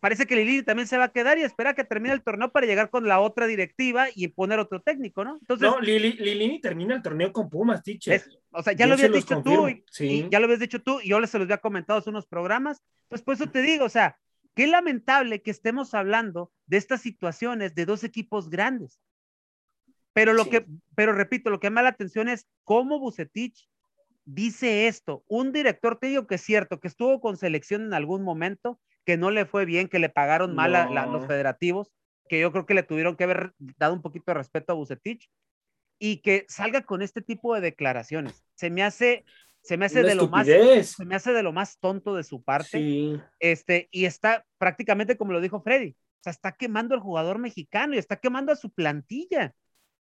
parece que Lilini también se va a quedar y espera que termine el torneo para llegar con la otra directiva y poner otro técnico, ¿no? Entonces, No, Lili, Lilini termina el torneo con Pumas, teacher. es- o sea, ya Yo lo habías dicho tú, confirmo, y, sí. y ya lo habías dicho tú, y yo les se los había comentado hace unos programas, pues por eso te digo, o sea, qué lamentable que estemos hablando de estas situaciones de dos equipos grandes. Pero lo Sí. que, pero repito, lo que me da la atención es cómo Bucetich dice esto. Un director, te digo que es cierto, que estuvo con selección en algún momento, que no le fue bien, que le pagaron mal a la- los federativos, que yo creo que le tuvieron que haber dado un poquito de respeto a Bucetich, y que salga con este tipo de declaraciones. Se me hace, se me hace Una de lo más, se me hace de lo más tonto de su parte. Sí. Este, y está prácticamente como lo dijo Freddy, o sea, está quemando al jugador mexicano y está quemando a su plantilla.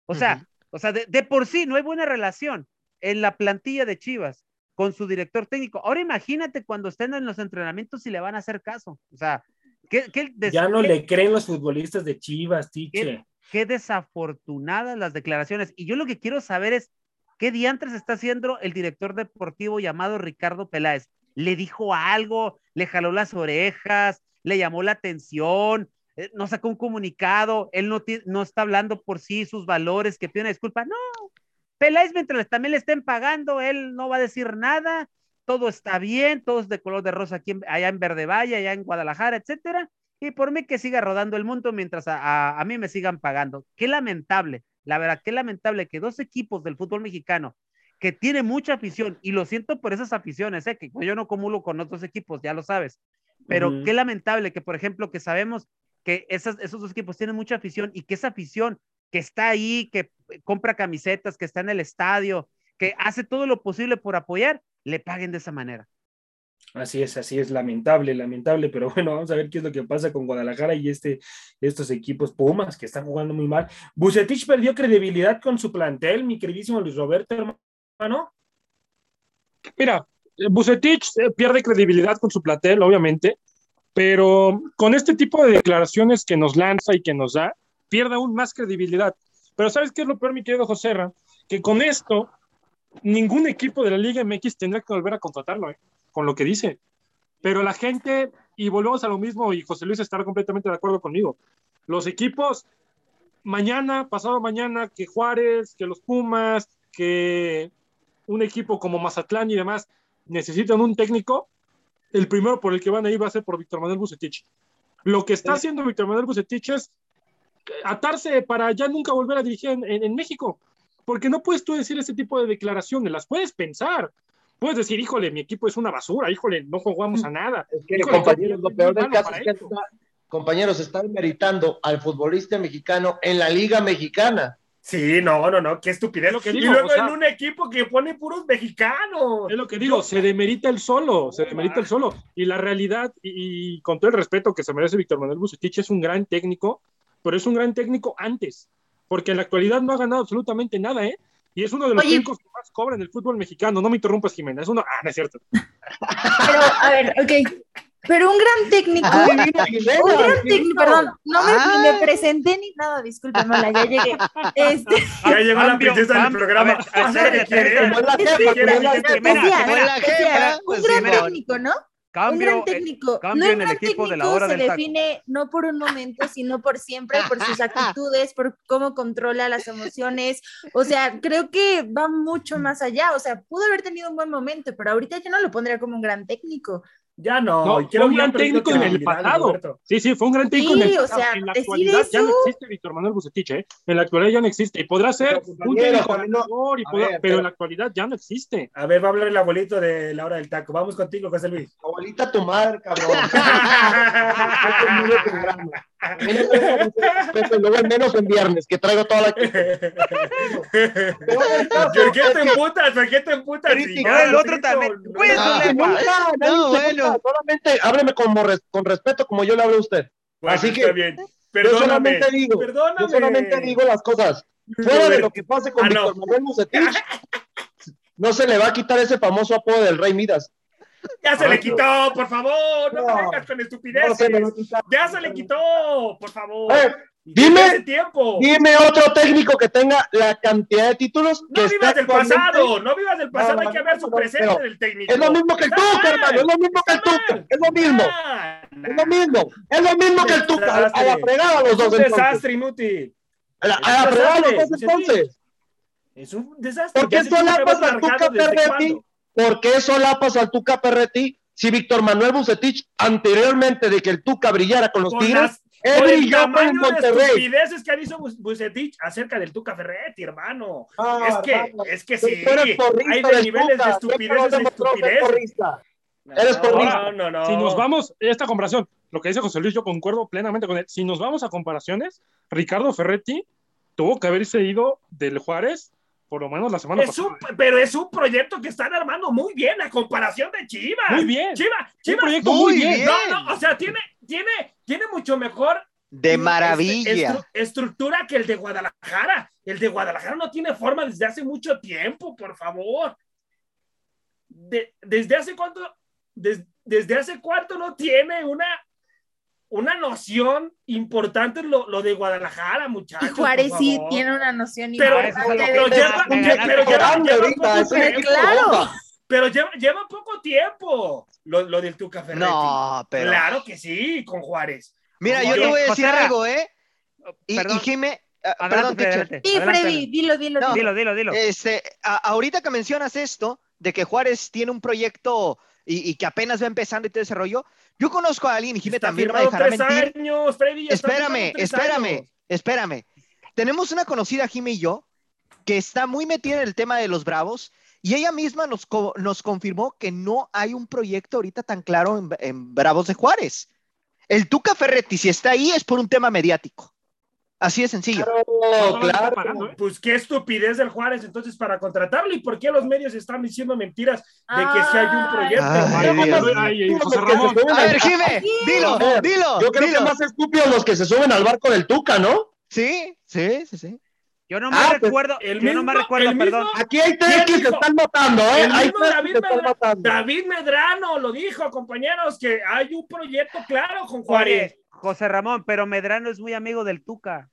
O sea, o sea, de, de por sí no hay buena relación en la plantilla de Chivas con su director técnico. Ahora imagínate cuando estén en los entrenamientos y le van a hacer caso. O sea, qué, Ya no le creen los futbolistas de Chivas, teacher. qué desafortunadas las declaraciones. Y yo lo que quiero saber es qué diantres está haciendo el director deportivo llamado Ricardo Peláez. ¿Le dijo algo? ¿Le jaló las orejas? ¿Le llamó la atención? eh, ¿No sacó un comunicado? ¿Él no, no está hablando por sí sus valores? ¿Que pide una disculpa? No. Peláez, mientras también le estén pagando, él no va a decir nada. Todo está bien, todo es de color de rosa aquí, allá en Verde Valle, allá en Guadalajara, etcétera y por mí que siga rodando el mundo mientras a, a- a mí me sigan pagando. Qué lamentable, la verdad, qué lamentable que dos equipos del fútbol mexicano que tiene mucha afición, y lo siento por esas aficiones, ¿eh? que yo no acumulo con otros equipos, ya lo sabes, pero qué lamentable que, por ejemplo, que sabemos que esas, esos dos equipos tienen mucha afición y que esa afición que está ahí, que compra camisetas, que está en el estadio, que hace todo lo posible por apoyar, le paguen de esa manera. Así es, así es, lamentable, lamentable, pero bueno, vamos a ver qué es lo que pasa con Guadalajara y este, estos equipos Pumas que están jugando muy mal. Bucetich perdió credibilidad con su plantel, mi queridísimo Luis Roberto, hermano. Mira, eh, Bucetich eh, pierde credibilidad con su plantel, obviamente, pero con este tipo de declaraciones que nos lanza y que nos da, pierde aún más credibilidad. Pero ¿sabes qué es lo peor, mi querido José Ra? Que con esto, ningún equipo de la Liga MX tendrá que volver a contratarlo, ¿eh? con lo que dice. Pero la gente, y volvemos a lo mismo, y José Luis estará completamente de acuerdo conmigo, los equipos, mañana, pasado mañana, que Juárez, que los Pumas, que un equipo como Mazatlán y demás necesitan un técnico, el primero por el que van a ir va a ser por Víctor Manuel Bucetich. Lo que está haciendo Víctor Manuel Bucetich es atarse para ya nunca volver a dirigir en, en- en México, porque no puedes tú decir ese tipo de declaraciones, las puedes pensar. Puedes decir, híjole, mi equipo es una basura, híjole, no jugamos a nada. Es que, Híjole, compañeros, lo peor del caso es que está- compañeros, están meritando al futbolista mexicano en la Liga Mexicana. Sí, no, no, no, qué estupidez. Es lo que y digo, luego o sea- en un equipo que pone puros mexicanos. Es lo que digo, se demerita el solo, se demerita el solo. Y la realidad, y, y con todo el respeto que se merece Víctor Manuel Bucetich, es un gran técnico, pero es un gran técnico antes. porque en la actualidad no ha ganado absolutamente nada, ¿eh? Y es uno de los Oye. técnicos que más cobra en el fútbol mexicano. No me interrumpas, Jimena. Es uno. Ah, no es cierto. Pero, a ver, ok. Pero un gran técnico. un gran técnico, perdón, no me, Ah. ni me presenté ni nada, discúlpame, hola, ya llegué. Este, Ya llegó la princesa del programa. Ah, un gran técnico, ¿no? Cambio, un gran técnico. cambio no en el gran equipo de la técnico hora se del taco. define no por un momento, sino por siempre, por sus actitudes, por cómo controla las emociones. O sea, creo que va mucho más allá. O sea, pudo haber tenido un buen momento, pero ahorita yo no lo pondría como un gran técnico. Ya no. No, y fue un gran técnico en el pasado. Roberto. Sí, sí, fue un gran técnico en el o pasado. sea, en la actualidad ya no existe Víctor Manuel Bucetich, ¿eh? En la actualidad ya no existe. Y podrá ser Pero, un técnico no- ganador, y a podrá- ver, pero pero- en la actualidad ya no existe. A ver, va a hablar el abuelito de la hora del taco. Vamos contigo, José Luis. Abuelita tu madre, cabrón. Luego al menos en viernes, que traigo toda la... ¿Por qué te emputas? ¿Por qué te emputas? El otro también. no. No, no, No, no, bueno. Solamente hábleme con respeto como yo le hablo a usted. Así que está bien. Yo Perdóname. solamente digo, Perdóname. yo solamente digo las cosas. Fuera de lo que pase con Ah, no. Víctor Manuel Bucetich, no se le va a quitar ese famoso apodo del Rey Midas. Ya se le quitó, por favor. No, me vengas con estupideces. Ya se le quitó, por favor. Dime- tiempo. Dime otro técnico que tenga la cantidad de títulos que No esté vivas del pasado, no vivas del pasado, No, hay que ver su presente del técnico. Es lo mismo que el Tuca, hermano. Es lo mismo que el Tuca. Es lo mismo. Es lo mismo. Es lo mismo que el Tuca. A la- fregada los Es dos un entonces. desastre inútil. A la, Es un fregada los desastre, dos entonces. Es un desastre. ¿Por qué que solapas haber al Tuca Ferretti? ¿Por qué solapas al Tuca Ferretti si Víctor Manuel Bucetich, anteriormente de que el Tuca brillara con los Por Tigres, las- él por el brilló en tamaño de Monterrey? estupideces que hizo Bucetich acerca del Tuca Ferretti, hermano. Ah, es que, hermano, es que sí. Hay de niveles de Tuca, estupideces siempre a lo demostró ser estupideces. porrista. Eres porrista. No, no, no. Si nos vamos, esta comparación, lo que dice José Luis, yo concuerdo plenamente con él. Si nos vamos a comparaciones, Ricardo Ferretti tuvo que haberse ido del Juárez por lo menos la semana Es pasada. un, pero es un proyecto que están armando muy bien a comparación de Chivas. Muy bien. Chivas, Un Chivas. proyecto muy bien. No, no, o sea, tiene, tiene, tiene mucho mejor De este, maravilla. estru- estructura que el de Guadalajara. El de Guadalajara no tiene forma desde hace mucho tiempo, por favor. De- desde hace cuánto, des- desde hace cuánto no tiene una, una noción importante lo, lo de Guadalajara, Y muchachos. Juárez por sí tiene una noción importante pero pero lleva- lleva poco tiempo. claro. Pero lleva, lleva poco tiempo lo, lo del Tuca Ferretti. No, pero. Claro que sí, con Juárez. Mira, yo te voy a decir José algo, ¿eh? Y, Perdón. y Jime, Adelante, perdón, Freddy. Sí, Freddy, dilo, dilo, No. dilo. Dilo, dilo, dilo. Este, a- ahorita que mencionas esto, de que Juárez tiene un proyecto y, y que apenas va empezando y todo ese rollo, yo conozco a alguien, y Está también me dejará tres mentir. años, Freddy. Espérame, tres espérame, años. espérame. Tenemos una conocida, Jime y yo, que está muy metida en el tema de los Bravos y ella misma nos, co- nos confirmó que no hay un proyecto ahorita tan claro en, en Bravos de Juárez. El Tuca Ferretti, si está ahí, es por un tema mediático. Así de sencillo. Claro, claro. Parando, ¿eh? Pues qué estupidez del Juárez entonces para contratarlo y por qué los medios están diciendo mentiras de que sí hay un proyecto. Ay, pues, Ay, José Ramón. suben A ver, Jime, dilo, dilo, Yo creo dilo. que más estúpidos los que se suben al barco del Tuca, ¿no? Sí, sí, sí, sí. Yo no me Ah, pues, recuerdo, el yo no me mismo- recuerdo, perdón. mismo- Aquí hay tres ¿Quién que se están matando, ¿eh? El Hay mismo tres que David, se están Medra- matando. David Medrano lo dijo, compañeros, que hay un proyecto claro con Juárez. Oye, José Ramón, pero Medrano es muy amigo del Tuca.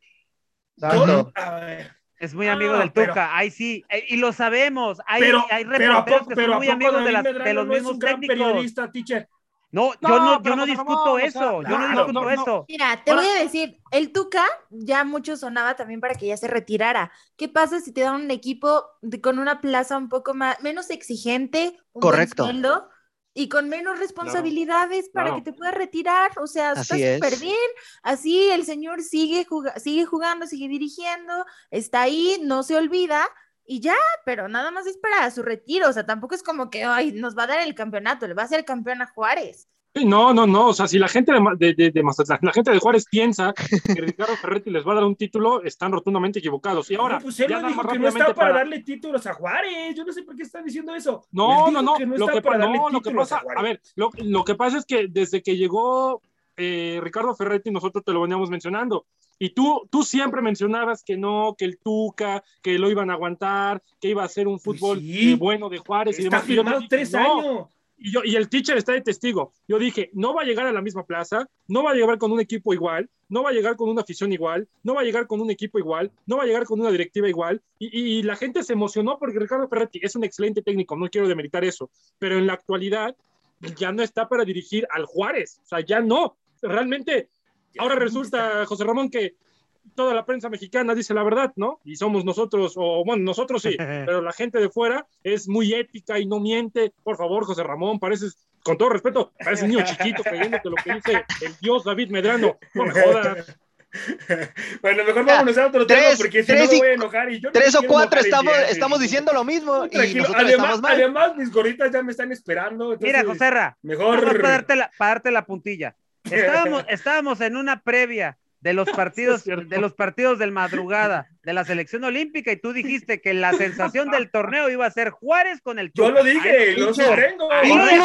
Ver, Es muy Ah, amigo del pero- Tuca. Ahí sí, eh, y lo sabemos. Hay, pero, hay pero reporteros poco, que pero son muy amigos de, las- de los no es mismos un gran técnicos. periodista, teacher. No, yo No, no, yo pero no discuto Ramón, o sea, eso. Yo no discuto no, no. eso. Mira, te Ahora- voy a decir, el Tuca ya mucho sonaba también para que ya se retirara. ¿Qué pasa si te dan un equipo de- con una plaza un poco más, menos exigente, un buen Correcto. sueldo, y con menos responsabilidades para que te puedas retirar? O sea, está es. súper bien. Así el señor sigue, juga- sigue jugando, sigue dirigiendo, está ahí, no se olvida. Y ya, pero nada más es para su retiro, o sea, tampoco es como que, ay, nos va a dar el campeonato, le va a hacer campeón a Juárez. No, no, no. O sea, si la gente de, de, de- Mazatlán, la gente de Juárez piensa que Ricardo Ferretti les va a dar un título, están rotundamente equivocados. Y ahora, No, pues él ya no dijo que no está para para- darle títulos a Juárez. Yo no sé por qué están diciendo eso. No, no, no. que lo, está que, para no, lo que pasa, Juárez. a ver, lo, lo que pasa es que desde que llegó eh, Ricardo Ferretti, nosotros te lo veníamos mencionando. Y tú, tú siempre mencionabas que no, que el Tuca, que lo iban a aguantar, que iba a ser un fútbol sí. eh, bueno de Juárez Está demás. Y te firmado tres no. años. Y, yo, y el teacher está de testigo. Yo dije, no va a llegar a la misma plaza, no va a llegar con un equipo igual, no va a llegar con una afición igual, no va a llegar con un equipo igual, no va a llegar con una directiva igual. Y, y- la gente se emocionó porque Ricardo Ferretti es un excelente técnico, no quiero demeritar eso, pero en la actualidad ya no está para dirigir al Juárez. O sea, ya no. Realmente, ahora resulta, José Ramón, que toda la prensa mexicana dice la verdad, ¿no? Y somos nosotros, o bueno, nosotros sí, pero la gente de fuera es muy ética y no miente. Por favor, José Ramón, pareces, con todo respeto, pareces niño chiquito creyéndote lo que dice el dios David Medrano. No me jodas. Bueno, mejor vámonos a otro tema Tres- porque si no me y- voy a enojar y yo no Tres o cuatro estamos, estamos diciendo lo mismo y Tranquilo, nosotros además, estamos mal. además mis gorritas ya me están esperando. Mira, entonces, Joserra, Mejor. nada más para darte la, para darte la puntilla. Estábamos, estábamos en una previa de los partidos, de los partidos del madrugada de la selección olímpica y tú dijiste que la sensación del torneo iba a ser Juárez con el Yo Tuca. lo dije, lo sostengo. Incluye,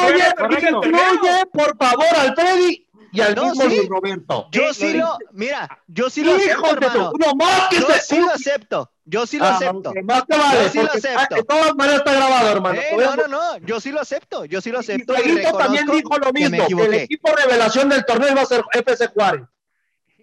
incluye, por favor, al Freddy y al No, mismo sí. Roberto. Yo Sí, sí lo lo, mira, yo sí lo acepto, hermano. no más que Yo se- sí lo acepto, yo sí lo Ah, acepto. Más te vale, Yo sí lo porque, acepto. ah, de todas maneras está grabado, hermano. Eh, no, no, no, yo sí lo acepto, yo sí lo Y acepto y Fredito también dijo lo mismo, que, el equipo revelación del torneo iba a ser FC Juárez.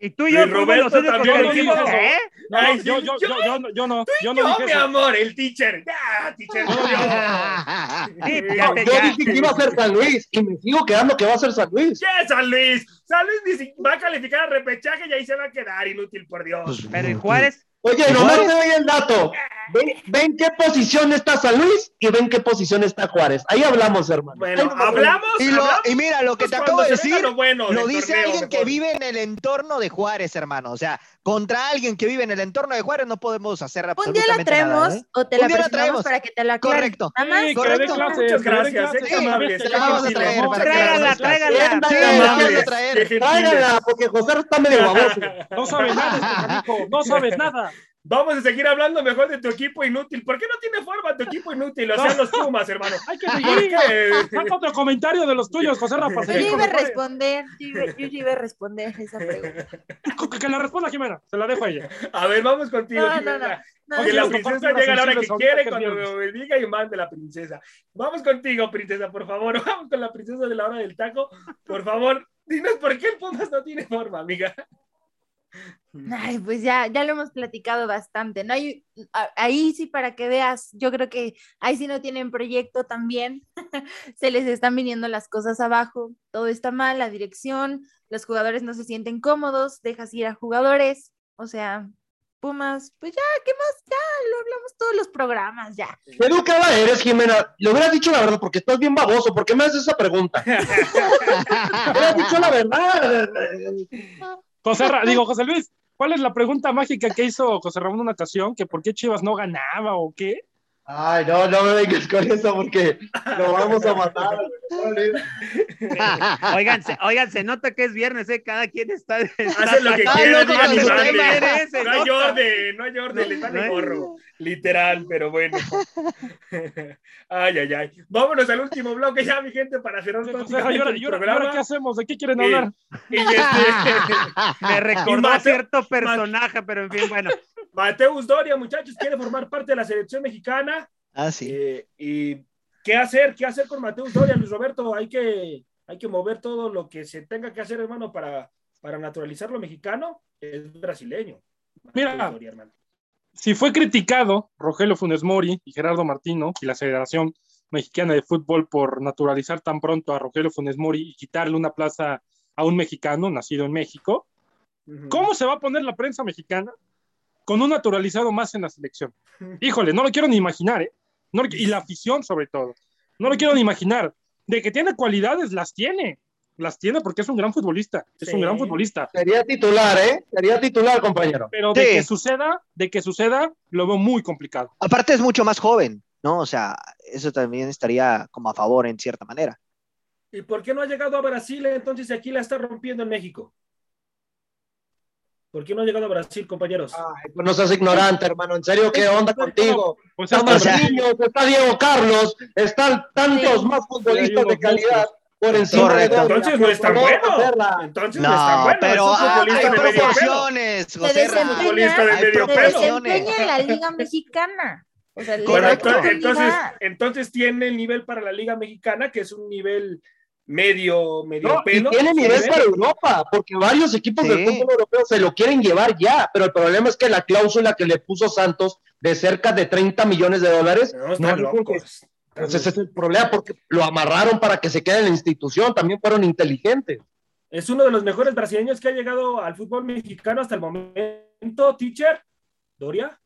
Y tú y yo Roberto los también lo dijimos, dijo. ¿eh? No, Ay, yo, yo, yo- yo, yo, no- yo no, yo no Yo, dije mi eso. amor, el teacher. Ya, teacher. no, yo. Sí, yo ya. dije que iba a ser San Luis y me sigo quedando que va a ser San Luis. ¿Qué es San Luis? San Luis va a calificar a repechaje y ahí se va a quedar inútil, por Dios. Pero en Juárez, Oye, ¿Y nomás te doy el dato. Ven, ven qué posición está San Luis y ven qué posición está Juárez. Ahí hablamos, hermano. Bueno, Ahí nomás- hablamos. Y, lo- hablamos, y mira, lo que pues, te acabo de decir, lo, bueno lo del dice torneo, alguien que vive en el entorno de Juárez, hermano. O sea, contra alguien que vive en el entorno de Juárez no podemos hacer Un día la absolutamente traemos nada. ¿eh? o te la presentamos traemos. para que te la aclare. Correcto. Nada más. Sí, correcto. clases, Muchas gracias, amables, Sí, eh, la vamos a traer Tráigala, la tráigala. Tráigala, Sí, tráigala, la vamos a amables, traer. de gentiles. Tráigala, porque José está medio baboso. No sabes nada, este no sabes nada. Vamos a seguir hablando mejor de tu equipo inútil. ¿Por qué no tiene forma tu equipo inútil? O sea, No. los Pumas, hermano. Hay que ¿Por seguir. otro comentario de los tuyos, José Rafa. Yo iba a responder, yo iba, yo iba a responder esa pregunta. Que- Que la responda Jimena, se la dejo a ella. A ver, vamos contigo. No, no, Jimena. no. Que la princesa llega a la hora que quiere, cuando me diga y mande la princesa. Vamos contigo, princesa, por favor. Vamos con la princesa de la hora del taco. Por favor, dinos por qué el Pumas no tiene forma, amiga. Ay, pues ya, ya lo hemos platicado bastante, ¿no? Hay- ahí sí, para que veas, yo creo que ahí sí no tienen proyecto también, se les están viniendo las cosas abajo, todo está mal, la dirección, los jugadores no se sienten cómodos, dejas ir a jugadores, o sea, Pumas, pues ya, ¿qué más? Ya, lo hablamos todos los programas, ya. Qué educada eres, Jimena. Le hubieras dicho la verdad porque estás bien baboso. ¿Por qué me haces esa pregunta? Le hubieras dicho la verdad. José, digo, José Luis, ¿cuál es la pregunta mágica que hizo José Ramón ocasión? ¿Que por qué Chivas no ganaba o qué? Ay, no, no me vengas con eso porque lo vamos a matar. oigan, se, oigan, se nota que es viernes, ¿eh? Cada quien está. Hacen lo que quieran, loco, digan con y su manden. tema era ese, No hay orden, no hay orden, No hay- gorro. Literal, pero bueno. Ay, ay, ay. Vámonos al último bloque ya, mi gente, para cerrar ¿y prácticamente ahora, y y qué hacemos? ¿De qué quieren hablar? Y este, Me recordó Mateo- a cierto personaje, pero en fin, bueno. Mateus Doria, muchachos, quiere formar parte de la selección mexicana. Ah, sí. Eh, ¿Y qué hacer? ¿Qué hacer con Mateus Doria, Luis Roberto? Hay que, hay que mover todo lo que se tenga que hacer, hermano, para, para naturalizarlo mexicano. Es brasileño. Mira. Doria, hermano. Si fue criticado Rogelio Funes Mori y Gerardo Martino y la Federación Mexicana de Fútbol por naturalizar tan pronto a Rogelio Funes Mori y quitarle una plaza a un mexicano nacido en México. ¿cómo se va a poner la prensa mexicana con un naturalizado más en la selección? Híjole, no lo quiero ni imaginar, ¿eh? No lo qui- y la afición sobre todo. No lo quiero ni imaginar. De que tiene cualidades, las tiene. Las tiene porque es un gran futbolista. Es Sí. un gran futbolista. Sería titular, ¿eh? Sería titular, compañero. Pero de Sí. que suceda, de que suceda, lo veo muy complicado. Aparte es mucho más joven, ¿no? O sea, eso también estaría como a favor en cierta manera. ¿Y por qué no ha llegado a Brasil entonces aquí la está rompiendo en México? ¿Por qué no ha llegado a Brasil, compañeros? Ay, pues no seas ignorante, hermano. ¿En serio qué onda contigo? Pues Está es que- o sea- Marquinhos, está Diego Carlos, están tantos Sí. más Hay futbolistas de calidad. por encima Correcto. de Entonces no es tan Por bueno. hacerla. Entonces no, es tan No, bueno. pero es hay pelo. proporciones, Se José Ra. desempeña, Futbolista de Hay medio se desempeña en la Liga Mexicana. O sea, calidad. entonces, entonces tiene el nivel para la Liga Mexicana, que es un nivel medio, medio No, y pelo. tiene ¿sí nivel para Europa, porque varios equipos Sí. del fútbol europeo se lo quieren llevar ya, pero el problema es que la cláusula que le puso Santos de cerca de 30 millones de dólares, No, están no, locos. pues ese es el problema, porque lo amarraron para que se quede en la institución, también fueron inteligentes. Es uno de los mejores brasileños que ha llegado al fútbol mexicano hasta el momento, teacher. Doria.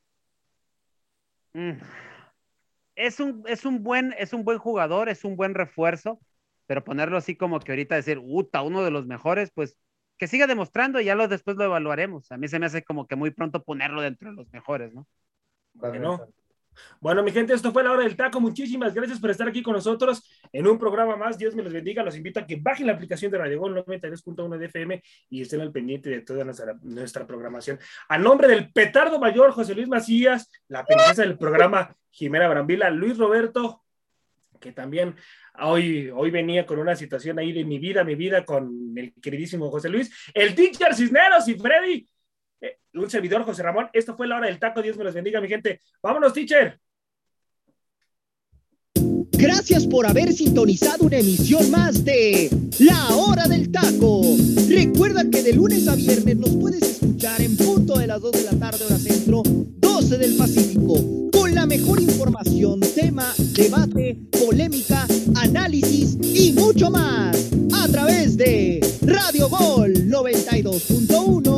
Mm. Es un, es un buen, es un buen jugador, es un buen refuerzo, pero ponerlo así como que ahorita decir, uta, uno de los mejores, pues que siga demostrando y ya lo después lo evaluaremos. A mí se me hace como que muy pronto ponerlo dentro de los mejores, ¿no? Que no. Bueno, mi gente, esto fue la hora del taco. Muchísimas gracias por estar aquí con nosotros en un programa más. Dios me los bendiga. Los invito a que bajen la aplicación de Radio Gol 92.1 de FM y estén al pendiente de toda nuestra, nuestra programación. A nombre del petardo mayor, José Luis Macías, la princesa del programa, Jimena Brambila, Luis Roberto, que también hoy, hoy venía con una situación ahí de mi vida, mi vida con el queridísimo José Luis, el teacher Cisneros y Freddy. Eh, un servidor, José Ramón. Esto fue la hora del taco. Dios me los bendiga, mi gente. Vámonos, teacher. Gracias por haber sintonizado una emisión más de La Hora del Taco. Recuerda que de lunes a viernes nos puedes escuchar en punto de las 2 de la tarde hora centro, 12 del Pacífico, mejor información, tema, debate, polémica, análisis y mucho más a través de Radio Gol 92.1